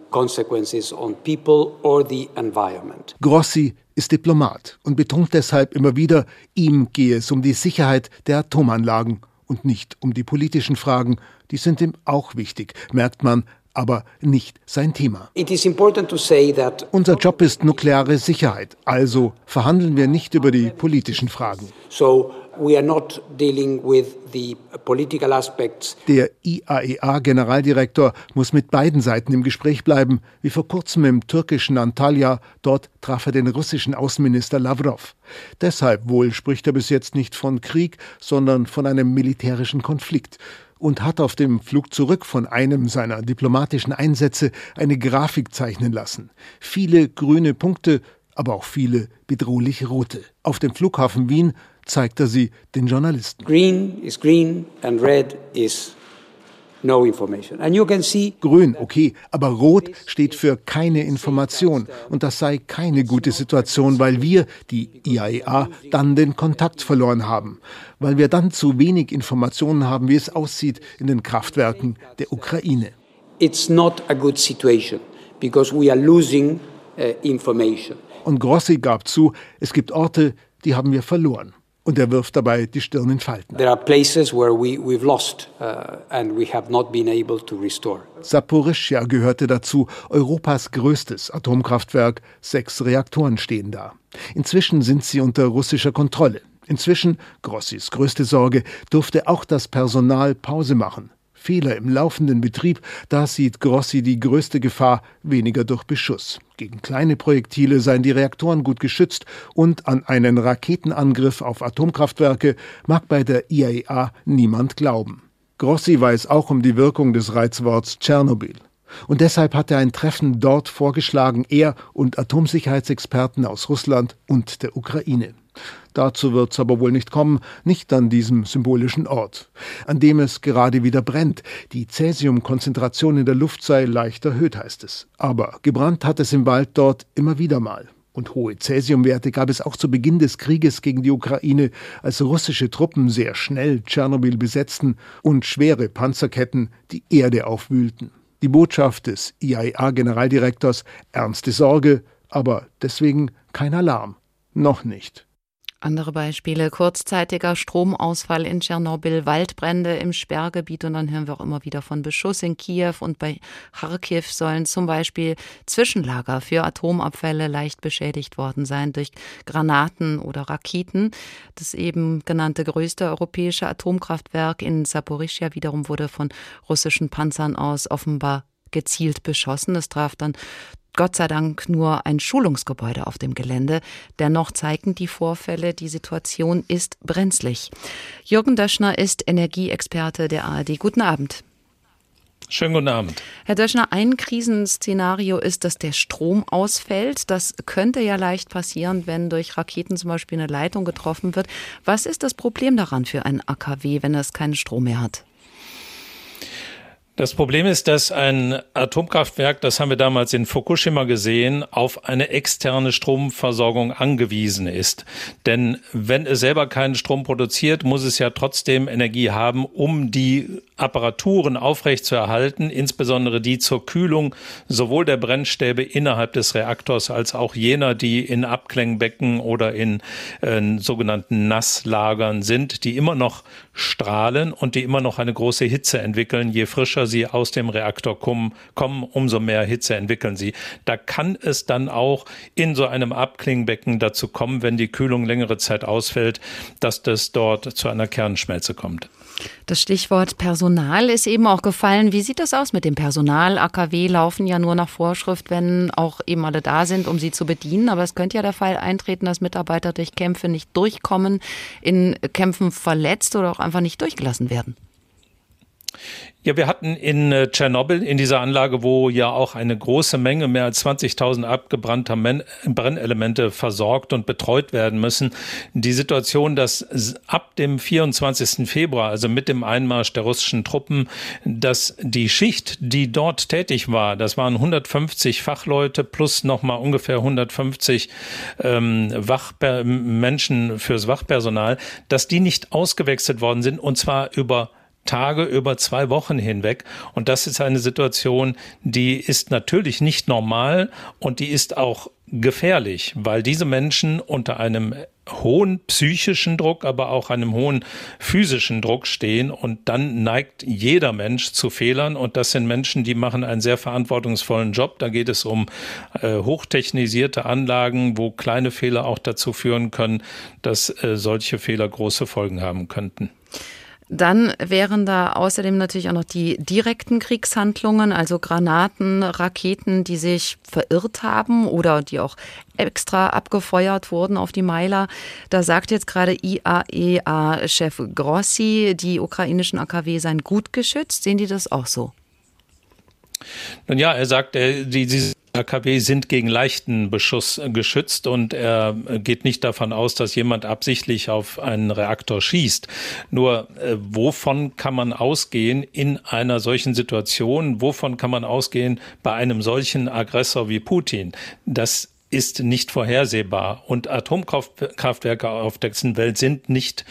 Grossi ist Diplomat und betont deshalb immer wieder, ihm gehe es um die Sicherheit der Atomanlagen und nicht um die politischen Fragen. Die sind ihm auch wichtig, merkt man aber nicht sein Thema. Unser Job ist nukleare Sicherheit, also verhandeln wir nicht über die politischen Fragen. So der IAEA-Generaldirektor muss mit beiden Seiten im Gespräch bleiben, wie vor kurzem im türkischen Antalya. Dort traf er den russischen Außenminister Lavrov. Deshalb wohl spricht er bis jetzt nicht von Krieg, sondern von einem militärischen Konflikt und hat auf dem Flug zurück von einem seiner diplomatischen Einsätze eine Grafik zeichnen lassen. Viele grüne Punkte, aber auch viele bedrohlich rote. Auf dem Flughafen Wien zeigt er sie den Journalisten. Green is green and red is No information. And you can see Grün, okay, aber Rot steht für keine Information. Und das sei keine gute Situation, weil wir, die IAEA, e dann den Kontakt verloren haben. Weil wir dann zu wenig Informationen haben, wie es aussieht in den Kraftwerken der Ukraine. It's not a good situation, because we are losing uh, information. Und Grossi gab zu, es gibt Orte, die haben wir verloren und er wirft dabei die Stirn in Falten. There are places where we, we've lost uh, and we have not been able to restore. Saporischschja gehörte dazu, Europas größtes Atomkraftwerk. Sechs Reaktoren stehen da. Inzwischen sind sie unter russischer Kontrolle. Inzwischen, Grossis größte Sorge, durfte auch das Personal Pause machen. Fehler im laufenden Betrieb, da sieht Grossi die größte Gefahr weniger durch Beschuss. Gegen kleine Projektile seien die Reaktoren gut geschützt und an einen Raketenangriff auf Atomkraftwerke mag bei der IAEA niemand glauben. Grossi weiß auch um die Wirkung des Reizworts Tschernobyl. Und deshalb hat er ein Treffen dort vorgeschlagen, er und Atomsicherheitsexperten aus Russland und der Ukraine. Dazu wird es aber wohl nicht kommen, nicht an diesem symbolischen Ort, an dem es gerade wieder brennt. Die Cäsiumkonzentration in der Luft sei leicht erhöht, heißt es. Aber gebrannt hat es im Wald dort immer wieder mal. Und hohe Cäsiumwerte gab es auch zu Beginn des Krieges gegen die Ukraine, als russische Truppen sehr schnell Tschernobyl besetzten und schwere Panzerketten die Erde aufwühlten. Die Botschaft des IAEA-Generaldirektors ernste Sorge, aber deswegen kein Alarm. Noch nicht.
Andere Beispiele, kurzzeitiger Stromausfall in Tschernobyl, Waldbrände im Sperrgebiet und dann hören wir auch immer wieder von Beschuss in Kiew und bei Kharkiv sollen zum Beispiel Zwischenlager für Atomabfälle leicht beschädigt worden sein durch Granaten oder Raketen. Das eben genannte größte europäische Atomkraftwerk in Saporischia wiederum wurde von russischen Panzern aus offenbar gezielt beschossen. Es traf dann Gott sei Dank nur ein Schulungsgebäude auf dem Gelände. Dennoch zeigen die Vorfälle, die Situation ist brenzlig. Jürgen Döschner ist Energieexperte der ARD. Guten Abend.
Schönen guten Abend.
Herr Döschner, ein Krisenszenario ist, dass der Strom ausfällt. Das könnte ja leicht passieren, wenn durch Raketen zum Beispiel eine Leitung getroffen wird. Was ist das Problem daran für ein AKW, wenn es keinen Strom mehr hat?
Das Problem ist, dass ein Atomkraftwerk, das haben wir damals in Fukushima gesehen, auf eine externe Stromversorgung angewiesen ist. Denn wenn es selber keinen Strom produziert, muss es ja trotzdem Energie haben, um die Apparaturen aufrechtzuerhalten, insbesondere die zur Kühlung sowohl der Brennstäbe innerhalb des Reaktors als auch jener, die in Abklingbecken oder in äh, sogenannten Nasslagern sind, die immer noch strahlen und die immer noch eine große Hitze entwickeln. Je frischer sie aus dem Reaktor kommen, kommen, umso mehr Hitze entwickeln sie. Da kann es dann auch in so einem Abklingbecken dazu kommen, wenn die Kühlung längere Zeit ausfällt, dass das dort zu einer Kernschmelze kommt.
Das Stichwort Personal ist eben auch gefallen. Wie sieht das aus mit dem Personal? AKW laufen ja nur nach Vorschrift, wenn auch eben alle da sind, um sie zu bedienen. Aber es könnte ja der Fall eintreten, dass Mitarbeiter durch Kämpfe nicht durchkommen, in Kämpfen verletzt oder auch einfach nicht durchgelassen werden.
Ja, wir hatten in äh, Tschernobyl, in dieser Anlage, wo ja auch eine große Menge, mehr als 20.000 abgebrannter Brennelemente versorgt und betreut werden müssen, die Situation, dass ab dem 24. Februar, also mit dem Einmarsch der russischen Truppen, dass die Schicht, die dort tätig war, das waren 150 Fachleute plus nochmal ungefähr 150 ähm, Wachper Menschen fürs Wachpersonal, dass die nicht ausgewechselt worden sind und zwar über Tage über zwei Wochen hinweg. Und das ist eine Situation, die ist natürlich nicht normal und die ist auch gefährlich, weil diese Menschen unter einem hohen psychischen Druck, aber auch einem hohen physischen Druck stehen und dann neigt jeder Mensch zu Fehlern und das sind Menschen, die machen einen sehr verantwortungsvollen Job. Da geht es um äh, hochtechnisierte Anlagen, wo kleine Fehler auch dazu führen können, dass äh, solche Fehler große Folgen haben könnten.
Dann wären da außerdem natürlich auch noch die direkten Kriegshandlungen, also Granaten, Raketen, die sich verirrt haben oder die auch extra abgefeuert wurden auf die Meiler. Da sagt jetzt gerade IAEA-Chef Grossi, die ukrainischen AKW seien gut geschützt. Sehen die das auch so?
Nun ja, er sagt, die, die AKW sind gegen leichten Beschuss geschützt und er geht nicht davon aus, dass jemand absichtlich auf einen Reaktor schießt. Nur äh, wovon kann man ausgehen in einer solchen Situation? Wovon kann man ausgehen bei einem solchen Aggressor wie Putin? Das ist nicht vorhersehbar. Und Atomkraftwerke auf der ganzen Welt sind nicht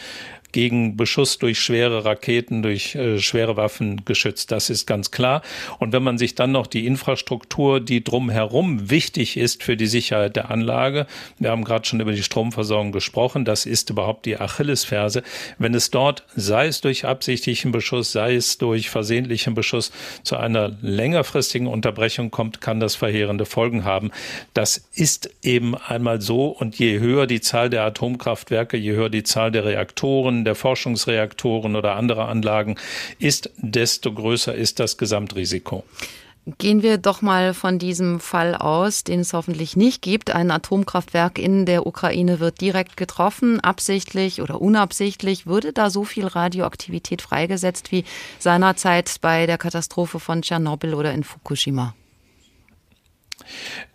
gegen Beschuss durch schwere Raketen, durch äh, schwere Waffen geschützt. Das ist ganz klar. Und wenn man sich dann noch die Infrastruktur, die drumherum wichtig ist für die Sicherheit der Anlage, wir haben gerade schon über die Stromversorgung gesprochen, das ist überhaupt die Achillesferse. Wenn es dort, sei es durch absichtlichen Beschuss, sei es durch versehentlichen Beschuss, zu einer längerfristigen Unterbrechung kommt, kann das verheerende Folgen haben. Das ist eben einmal so. Und je höher die Zahl der Atomkraftwerke, je höher die Zahl der Reaktoren, der Forschungsreaktoren oder anderer Anlagen ist, desto größer ist das Gesamtrisiko.
Gehen wir doch mal von diesem Fall aus, den es hoffentlich nicht gibt. Ein Atomkraftwerk in der Ukraine wird direkt getroffen, absichtlich oder unabsichtlich. Würde da so viel Radioaktivität freigesetzt wie seinerzeit bei der Katastrophe von Tschernobyl oder in Fukushima?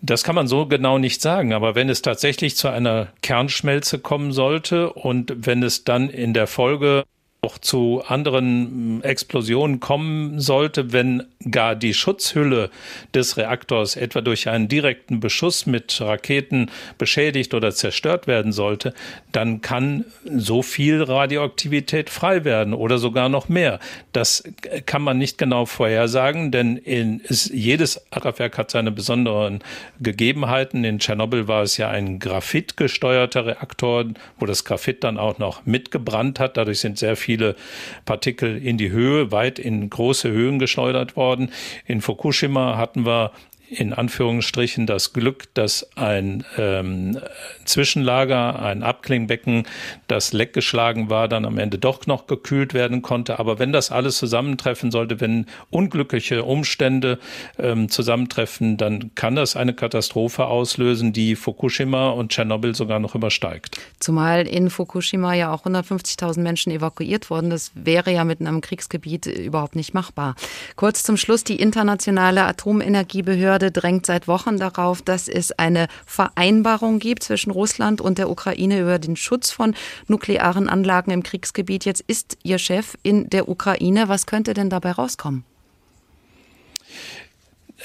Das kann man so genau nicht sagen, aber wenn es tatsächlich zu einer Kernschmelze kommen sollte und wenn es dann in der Folge auch zu anderen hm, Explosionen kommen sollte, wenn gar die Schutzhülle des Reaktors etwa durch einen direkten Beschuss mit Raketen beschädigt oder zerstört werden sollte, dann kann so viel Radioaktivität frei werden oder sogar noch mehr. Das kann man nicht genau vorhersagen, denn in, es, jedes Kraftwerk hat seine besonderen Gegebenheiten. In Tschernobyl war es ja ein graphitgesteuerter Reaktor, wo das Graphit dann auch noch mitgebrannt hat. Dadurch sind sehr viele viele Partikel in die Höhe, weit in große Höhen geschleudert worden. In Fukushima hatten wir in Anführungsstrichen das Glück, dass ein ähm, Zwischenlager, ein Abklingbecken, das leckgeschlagen war, dann am Ende doch noch gekühlt werden konnte. Aber wenn das alles zusammentreffen sollte, wenn unglückliche Umstände ähm, zusammentreffen, dann kann das eine Katastrophe auslösen, die Fukushima und Tschernobyl sogar noch übersteigt.
Zumal in Fukushima ja auch 150.000 Menschen evakuiert wurden. Das wäre ja mitten am Kriegsgebiet überhaupt nicht machbar. Kurz zum Schluss die internationale Atomenergiebehörde Behörde drängt seit Wochen darauf, dass es eine Vereinbarung gibt zwischen Russland und der Ukraine über den Schutz von nuklearen Anlagen im Kriegsgebiet. Jetzt ist Ihr Chef in der Ukraine. Was könnte denn dabei rauskommen?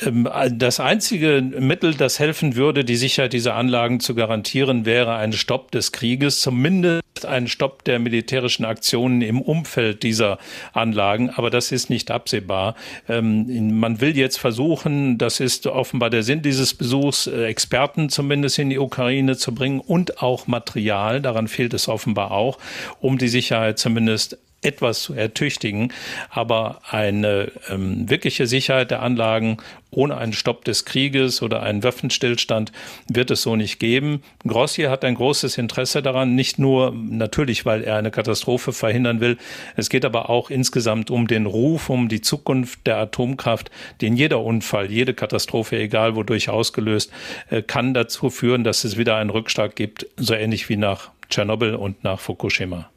Ähm, das einzige Mittel, das helfen würde, die Sicherheit dieser Anlagen zu garantieren, wäre ein Stopp des Krieges, zumindest ein Stopp der militärischen Aktionen im Umfeld dieser Anlagen. Aber das ist nicht absehbar. Ähm, man will jetzt versuchen, das ist offenbar der Sinn dieses Besuchs, äh, Experten zumindest in die Ukraine zu bringen und auch Material, daran fehlt es offenbar auch, um die Sicherheit zumindest etwas zu ertüchtigen. Aber eine ähm, wirkliche Sicherheit der Anlagen ohne einen Stopp des Krieges oder einen Waffenstillstand wird es so nicht geben. Grossi hat ein großes Interesse daran, nicht nur natürlich, weil er eine Katastrophe verhindern will. Es geht aber auch insgesamt um den Ruf, um die Zukunft der Atomkraft, den jeder Unfall, jede Katastrophe, egal wodurch ausgelöst, äh, kann dazu führen, dass es wieder einen Rückschlag gibt, so ähnlich wie nach Tschernobyl und nach Fukushima.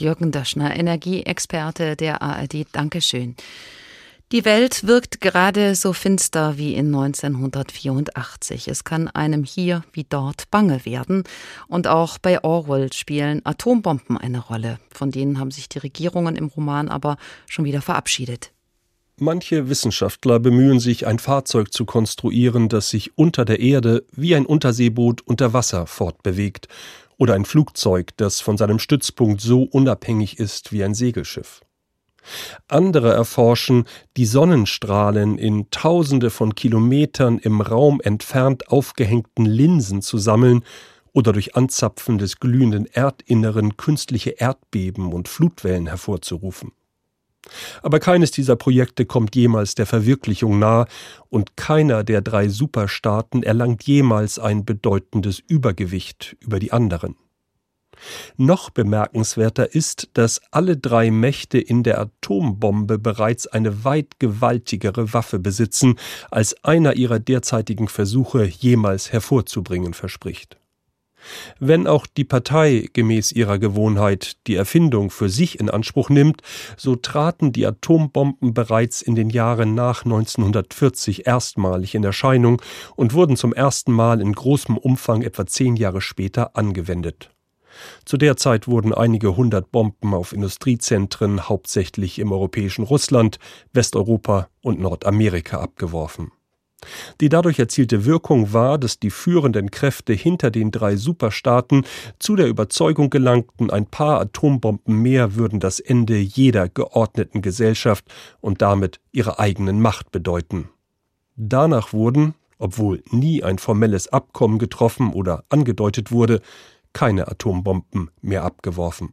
Jürgen Döschner, Energieexperte der ARD. Dankeschön. Die Welt wirkt gerade so finster wie in 1984. Es kann einem hier wie dort bange werden. Und auch bei Orwell spielen Atombomben eine Rolle. Von denen haben sich die Regierungen im Roman aber schon wieder verabschiedet.
Manche Wissenschaftler bemühen sich, ein Fahrzeug zu konstruieren, das sich unter der Erde wie ein Unterseeboot unter Wasser fortbewegt oder ein Flugzeug, das von seinem Stützpunkt so unabhängig ist wie ein Segelschiff. Andere erforschen, die Sonnenstrahlen in Tausende von Kilometern im Raum entfernt aufgehängten Linsen zu sammeln oder durch Anzapfen des glühenden Erdinneren künstliche Erdbeben und Flutwellen hervorzurufen. Aber keines dieser Projekte kommt jemals der Verwirklichung nahe und keiner der drei Superstaaten erlangt jemals ein bedeutendes Übergewicht über die anderen. Noch bemerkenswerter ist, dass alle drei Mächte in der Atombombe bereits eine weit gewaltigere Waffe besitzen, als einer ihrer derzeitigen Versuche jemals hervorzubringen verspricht. Wenn auch die Partei gemäß ihrer Gewohnheit die Erfindung für sich in Anspruch nimmt, so traten die Atombomben bereits in den Jahren nach 1940 erstmalig in Erscheinung und wurden zum ersten Mal in großem Umfang etwa zehn Jahre später angewendet. Zu der Zeit wurden einige hundert Bomben auf Industriezentren, hauptsächlich im europäischen Russland, Westeuropa und Nordamerika abgeworfen. Die dadurch erzielte Wirkung war, dass die führenden Kräfte hinter den drei Superstaaten zu der Überzeugung gelangten, ein paar Atombomben mehr würden das Ende jeder geordneten Gesellschaft und damit ihre eigenen Macht bedeuten. Danach wurden, obwohl nie ein formelles Abkommen getroffen oder angedeutet wurde, keine Atombomben mehr abgeworfen.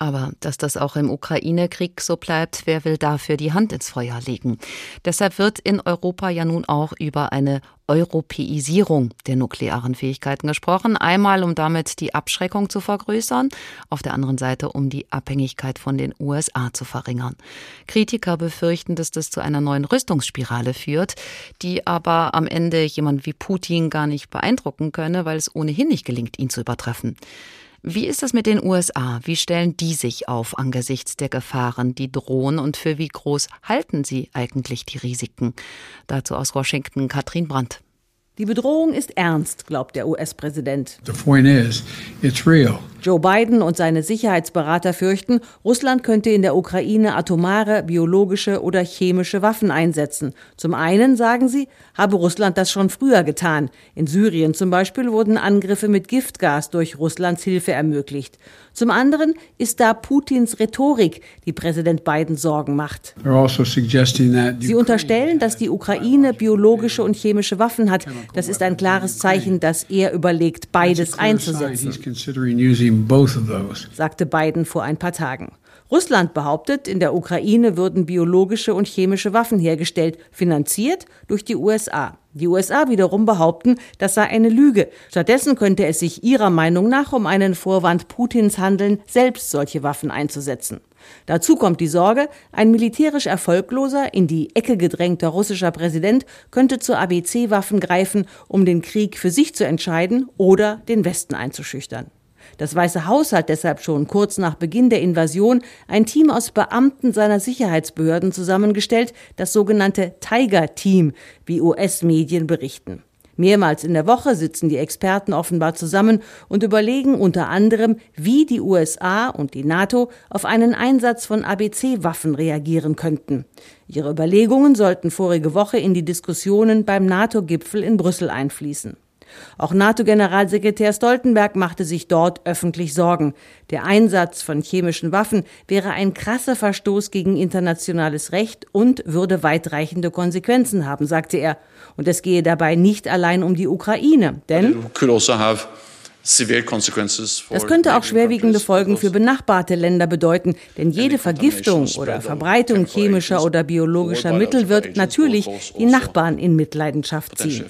Aber dass das auch im Ukraine-Krieg so bleibt, wer will dafür die Hand ins Feuer legen? Deshalb wird in Europa ja nun auch über eine Europäisierung der nuklearen Fähigkeiten gesprochen. Einmal, um damit die Abschreckung zu vergrößern, auf der anderen Seite, um die Abhängigkeit von den USA zu verringern. Kritiker befürchten, dass das zu einer neuen Rüstungsspirale führt, die aber am Ende jemand wie Putin gar nicht beeindrucken könne, weil es ohnehin nicht gelingt, ihn zu übertreffen. Wie ist es mit den USA? Wie stellen die sich auf angesichts der Gefahren, die drohen und für wie groß halten sie eigentlich die Risiken? Dazu aus Washington Katrin Brandt.
Die Bedrohung ist ernst, glaubt der US-Präsident. Joe Biden und seine Sicherheitsberater fürchten, Russland könnte in der Ukraine atomare, biologische oder chemische Waffen einsetzen. Zum einen, sagen sie, habe Russland das schon früher getan. In Syrien zum Beispiel wurden Angriffe mit Giftgas durch Russlands Hilfe ermöglicht. Zum anderen ist da Putins Rhetorik, die Präsident Biden Sorgen macht. Also Sie unterstellen, dass die Ukraine biologische und chemische Waffen hat. Das ist ein klares Zeichen, dass er überlegt, beides einzusetzen, sagte Biden vor ein paar Tagen. Russland behauptet, in der Ukraine würden biologische und chemische Waffen hergestellt, finanziert durch die USA. Die USA wiederum behaupten, das sei eine Lüge. Stattdessen könnte es sich ihrer Meinung nach um einen Vorwand Putins handeln, selbst solche Waffen einzusetzen. Dazu kommt die Sorge, ein militärisch erfolgloser, in die Ecke gedrängter russischer Präsident könnte zu ABC-Waffen greifen, um den Krieg für sich zu entscheiden oder den Westen einzuschüchtern. Das Weiße Haus hat deshalb schon kurz nach Beginn der Invasion ein Team aus Beamten seiner Sicherheitsbehörden zusammengestellt, das sogenannte Tiger Team, wie US-Medien berichten. Mehrmals in der Woche sitzen die Experten offenbar zusammen und überlegen unter anderem, wie die USA und die NATO auf einen Einsatz von ABC-Waffen reagieren könnten. Ihre Überlegungen sollten vorige Woche in die Diskussionen beim NATO-Gipfel in Brüssel einfließen. Auch NATO-Generalsekretär Stoltenberg machte sich dort öffentlich Sorgen. Der Einsatz von chemischen Waffen wäre ein krasser Verstoß gegen internationales Recht und würde weitreichende Konsequenzen haben, sagte er. Und es gehe dabei nicht allein um die Ukraine, denn das könnte auch schwerwiegende Folgen für benachbarte Länder bedeuten, denn jede Vergiftung oder Verbreitung chemischer oder biologischer Mittel wird natürlich die Nachbarn in Mitleidenschaft ziehen.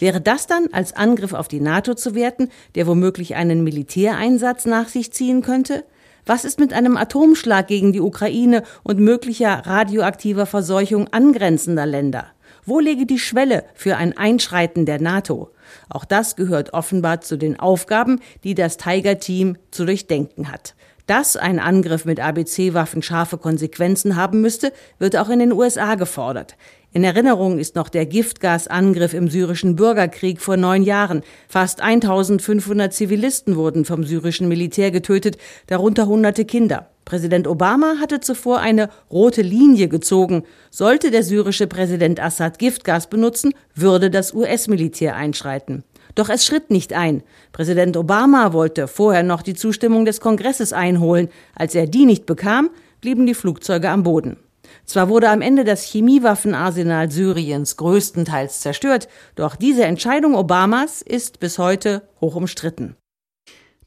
Wäre das dann als Angriff auf die NATO zu werten, der womöglich einen Militäreinsatz nach sich ziehen könnte? Was ist mit einem Atomschlag gegen die Ukraine und möglicher radioaktiver Verseuchung angrenzender Länder? Wo lege die Schwelle für ein Einschreiten der NATO? Auch das gehört offenbar zu den Aufgaben, die das Tiger-Team zu durchdenken hat. Dass ein Angriff mit ABC-Waffen scharfe Konsequenzen haben müsste, wird auch in den USA gefordert. In Erinnerung ist noch der Giftgasangriff im syrischen Bürgerkrieg vor neun Jahren. Fast 1500 Zivilisten wurden vom syrischen Militär getötet, darunter hunderte Kinder. Präsident Obama hatte zuvor eine rote Linie gezogen. Sollte der syrische Präsident Assad Giftgas benutzen, würde das US-Militär einschreiten. Doch es schritt nicht ein. Präsident Obama wollte vorher noch die Zustimmung des Kongresses einholen. Als er die nicht bekam, blieben die Flugzeuge am Boden. Zwar wurde am Ende das Chemiewaffenarsenal Syriens größtenteils zerstört, doch diese Entscheidung Obamas ist bis heute hoch umstritten.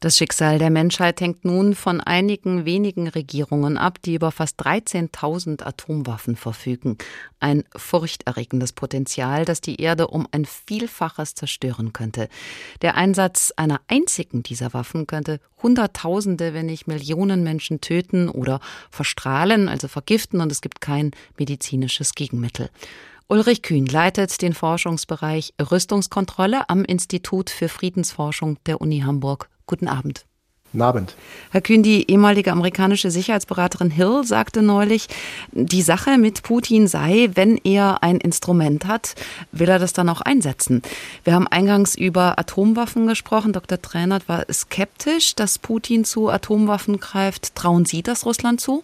Das Schicksal der Menschheit hängt nun von einigen wenigen Regierungen ab, die über fast 13.000 Atomwaffen verfügen. Ein furchterregendes Potenzial, das die Erde um ein Vielfaches zerstören könnte. Der Einsatz einer einzigen dieser Waffen könnte Hunderttausende, wenn nicht Millionen Menschen töten oder verstrahlen, also vergiften, und es gibt kein medizinisches Gegenmittel. Ulrich Kühn leitet den Forschungsbereich Rüstungskontrolle am Institut für Friedensforschung der Uni Hamburg. Guten Abend.
Guten Abend.
Herr Kühn, die ehemalige amerikanische Sicherheitsberaterin Hill sagte neulich, die Sache mit Putin sei, wenn er ein Instrument hat, will er das dann auch einsetzen. Wir haben eingangs über Atomwaffen gesprochen. Dr. Trainert war skeptisch, dass Putin zu Atomwaffen greift. Trauen Sie das Russland zu?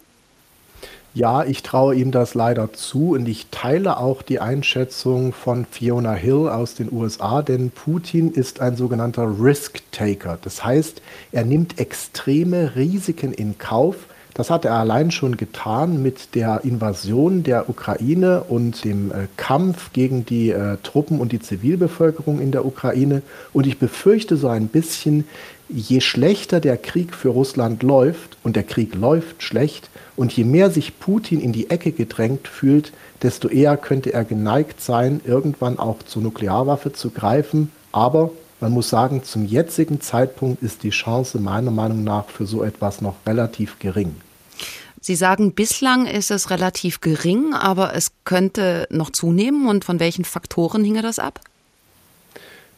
Ja, ich traue ihm das leider zu und ich teile auch die Einschätzung von Fiona Hill aus den USA, denn Putin ist ein sogenannter Risk-Taker. Das heißt, er nimmt extreme Risiken in Kauf. Das hat er allein schon getan mit der Invasion der Ukraine und dem äh, Kampf gegen die äh, Truppen und die Zivilbevölkerung in der Ukraine. Und ich befürchte so ein bisschen, je schlechter der Krieg für Russland läuft, und der Krieg läuft schlecht, und je mehr sich Putin in die Ecke gedrängt fühlt, desto eher könnte er geneigt sein, irgendwann auch zur Nuklearwaffe zu greifen. Aber man muss sagen, zum jetzigen Zeitpunkt ist die Chance meiner Meinung nach für so etwas noch relativ gering.
Sie sagen, bislang ist es relativ gering, aber es könnte noch zunehmen. Und von welchen Faktoren hinge das ab?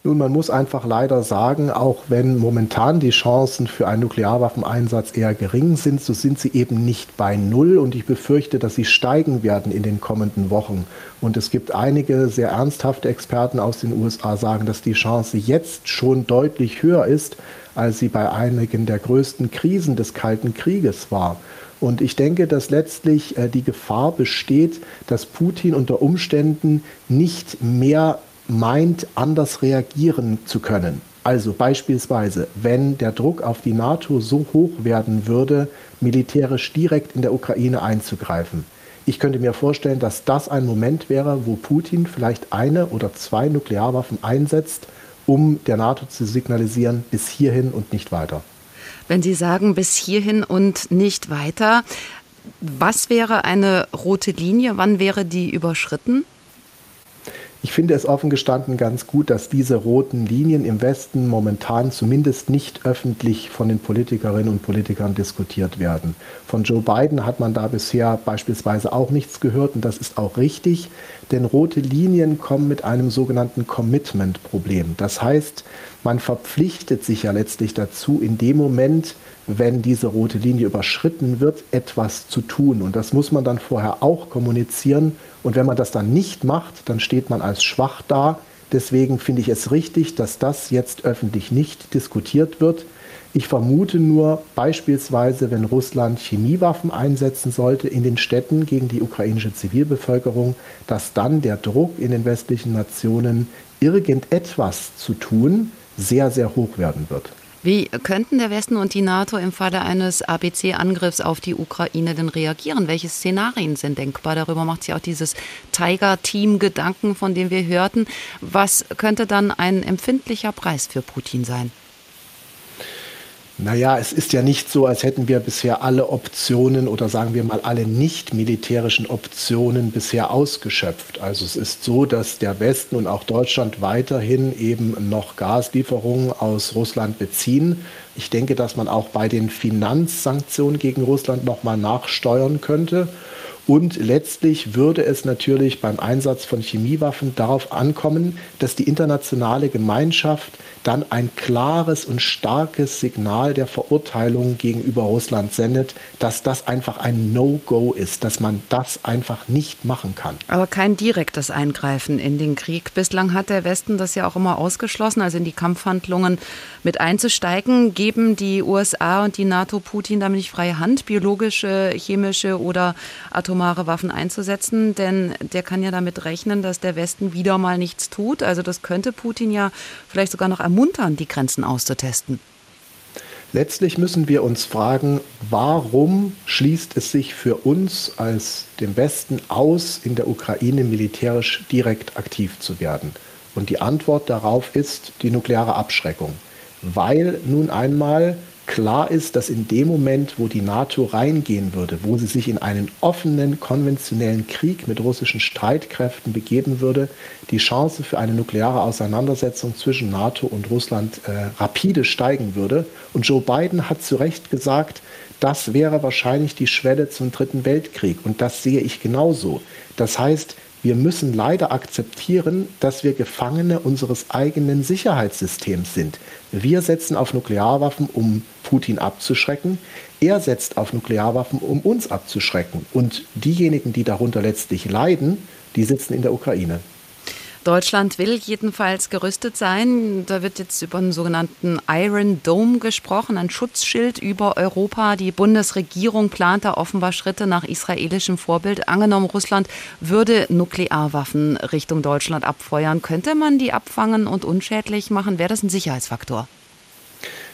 Nun, man muss einfach leider sagen, auch wenn momentan die Chancen für einen Nuklearwaffeneinsatz eher gering sind, so sind sie eben nicht bei Null und ich befürchte, dass sie steigen werden in den kommenden Wochen. Und es gibt einige sehr ernsthafte Experten aus den USA, sagen, dass die Chance jetzt schon deutlich höher ist, als sie bei einigen der größten Krisen des Kalten Krieges war. Und ich denke, dass letztlich äh, die Gefahr besteht, dass Putin unter Umständen nicht mehr meint, anders reagieren zu können. Also beispielsweise, wenn der Druck auf die NATO so hoch werden würde, militärisch direkt in der Ukraine einzugreifen. Ich könnte mir vorstellen, dass das ein Moment wäre, wo Putin vielleicht eine oder zwei Nuklearwaffen einsetzt, um der NATO zu signalisieren, bis hierhin und nicht weiter.
Wenn Sie sagen, bis hierhin und nicht weiter, was wäre eine rote Linie? Wann wäre die überschritten?
Ich finde es offen gestanden ganz gut, dass diese roten Linien im Westen momentan zumindest nicht öffentlich von den Politikerinnen und Politikern diskutiert werden. Von Joe Biden hat man da bisher beispielsweise auch nichts gehört und das ist auch richtig, denn rote Linien kommen mit einem sogenannten Commitment-Problem. Das heißt, man verpflichtet sich ja letztlich dazu, in dem Moment, wenn diese rote Linie überschritten wird, etwas zu tun. Und das muss man dann vorher auch kommunizieren. Und wenn man das dann nicht macht, dann steht man als schwach da. Deswegen finde ich es richtig, dass das jetzt öffentlich nicht diskutiert wird. Ich vermute nur beispielsweise, wenn Russland Chemiewaffen einsetzen sollte in den Städten gegen die ukrainische Zivilbevölkerung, dass dann der Druck in den westlichen Nationen, irgendetwas zu tun, sehr, sehr hoch werden wird.
Wie könnten der Westen und die NATO im Falle eines ABC-Angriffs auf die Ukraine denn reagieren? Welche Szenarien sind denkbar? Darüber macht sich auch dieses Tiger-Team-Gedanken, von dem wir hörten. Was könnte dann ein empfindlicher Preis für Putin sein?
Naja, es ist ja nicht so, als hätten wir bisher alle Optionen oder sagen wir mal alle nicht militärischen Optionen bisher ausgeschöpft. Also es ist so, dass der Westen und auch Deutschland weiterhin eben noch Gaslieferungen aus Russland beziehen. Ich denke, dass man auch bei den Finanzsanktionen gegen Russland nochmal nachsteuern könnte. Und letztlich würde es natürlich beim Einsatz von Chemiewaffen darauf ankommen, dass die internationale Gemeinschaft dann ein klares und starkes Signal der Verurteilung gegenüber Russland sendet, dass das einfach ein No-Go ist, dass man das einfach nicht machen kann.
Aber kein direktes Eingreifen in den Krieg. Bislang hat der Westen das ja auch immer ausgeschlossen, also in die Kampfhandlungen mit einzusteigen. Geben die USA und die NATO Putin damit nicht freie Hand, biologische, chemische oder atomare Waffen einzusetzen? Denn der kann ja damit rechnen, dass der Westen wieder mal nichts tut. Also das könnte Putin ja vielleicht sogar noch ermuntern, die Grenzen auszutesten.
Letztlich müssen wir uns fragen, warum schließt es sich für uns als dem Westen aus, in der Ukraine militärisch direkt aktiv zu werden? Und die Antwort darauf ist die nukleare Abschreckung, weil nun einmal klar ist, dass in dem Moment, wo die NATO reingehen würde, wo sie sich in einen offenen, konventionellen Krieg mit russischen Streitkräften begeben würde, die Chance für eine nukleare Auseinandersetzung zwischen NATO und Russland äh, rapide steigen würde. Und Joe Biden hat zu Recht gesagt, das wäre wahrscheinlich die Schwelle zum Dritten Weltkrieg. Und das sehe ich genauso. Das heißt, wir müssen leider akzeptieren, dass wir Gefangene unseres eigenen Sicherheitssystems sind. Wir setzen auf Nuklearwaffen, um Putin abzuschrecken. Er setzt auf Nuklearwaffen, um uns abzuschrecken. Und diejenigen, die darunter letztlich leiden, die sitzen in der Ukraine.
Deutschland will jedenfalls gerüstet sein. Da wird jetzt über einen sogenannten Iron Dome gesprochen, ein Schutzschild über Europa. Die Bundesregierung plant da offenbar Schritte nach israelischem Vorbild. Angenommen, Russland würde Nuklearwaffen Richtung Deutschland abfeuern. Könnte man die abfangen und unschädlich machen? Wäre das ein Sicherheitsfaktor?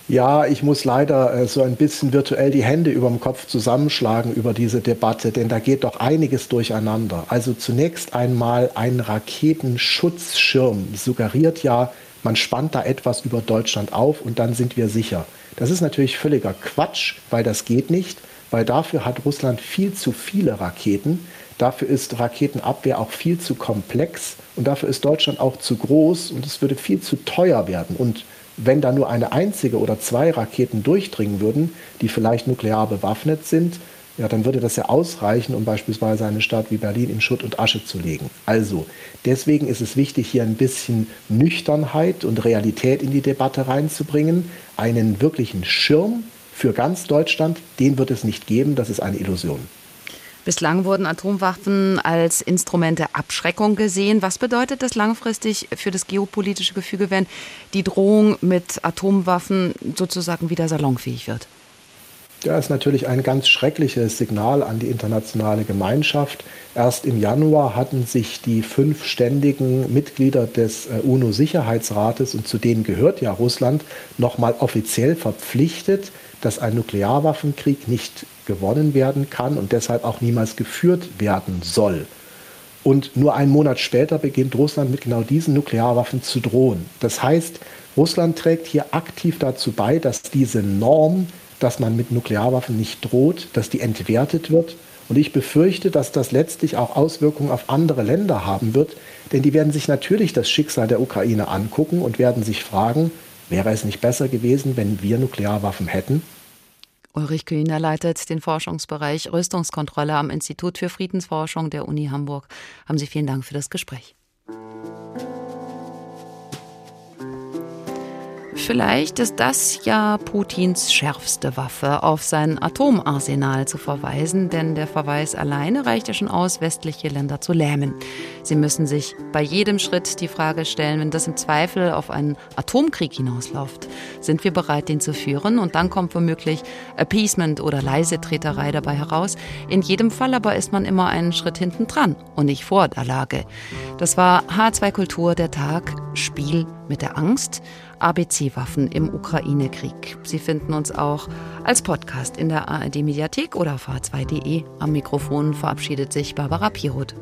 Ja, ich muss leider äh, so ein bisschen virtuell die Hände über dem Kopf zusammenschlagen über diese Debatte, denn da geht doch einiges durcheinander. Also zunächst einmal ein Raketenschutzschirm suggeriert ja, man spannt da etwas über Deutschland auf und dann sind wir sicher. Das ist natürlich völliger Quatsch, weil das geht nicht, weil dafür hat Russland viel zu viele Raketen. Dafür ist Raketenabwehr auch viel zu komplex und dafür ist Deutschland auch zu groß und es würde viel zu teuer werden. Und wenn da nur eine einzige oder zwei Raketen durchdringen würden, die vielleicht nuklear bewaffnet sind, ja, dann würde das ja ausreichen, um beispielsweise eine Stadt wie Berlin in Schutt und Asche zu legen. Also, deswegen ist es wichtig, hier ein bisschen Nüchternheit und Realität in die Debatte reinzubringen. Einen wirklichen Schirm für ganz Deutschland, den wird es nicht geben, das ist eine Illusion.
Bislang wurden Atomwaffen als Instrument der Abschreckung gesehen. Was bedeutet das langfristig für das geopolitische Gefüge, wenn die Drohung mit Atomwaffen sozusagen wieder salonfähig wird?
Ja, ist natürlich ein ganz schreckliches Signal an die internationale Gemeinschaft. Erst im Januar hatten sich die fünf ständigen Mitglieder des äh, UNO-Sicherheitsrates, und zu denen gehört ja Russland, nochmal offiziell verpflichtet, dass ein Nuklearwaffenkrieg nicht gewonnen werden kann und deshalb auch niemals geführt werden soll. Und nur einen Monat später beginnt Russland mit genau diesen Nuklearwaffen zu drohen. Das heißt, Russland trägt hier aktiv dazu bei, dass diese Norm, dass man mit Nuklearwaffen nicht droht, dass die entwertet wird. Und ich befürchte, dass das letztlich auch Auswirkungen auf andere Länder haben wird, denn die werden sich natürlich das Schicksal der Ukraine angucken und werden sich fragen, wäre es nicht besser gewesen, wenn wir Nuklearwaffen hätten?
Ulrich Kühner leitet den Forschungsbereich Rüstungskontrolle am Institut für Friedensforschung der Uni Hamburg. Haben Sie vielen Dank für das Gespräch. Vielleicht ist das ja Putins schärfste Waffe, auf sein Atomarsenal zu verweisen, denn der Verweis alleine reicht ja schon aus, westliche Länder zu lähmen. Sie müssen sich bei jedem Schritt die Frage stellen, wenn das im Zweifel auf einen Atomkrieg hinausläuft, sind wir bereit, den zu führen? Und dann kommt womöglich Appeasement oder Leisetreterei dabei heraus. In jedem Fall aber ist man immer einen Schritt hinten dran und nicht vor der Lage. Das war H2 Kultur, der Tag, Spiel mit der Angst. ABC-Waffen im Ukraine-Krieg. Sie finden uns auch als Podcast in der ARD-Mediathek oder auf h2.de. Am Mikrofon verabschiedet sich Barbara Piroth.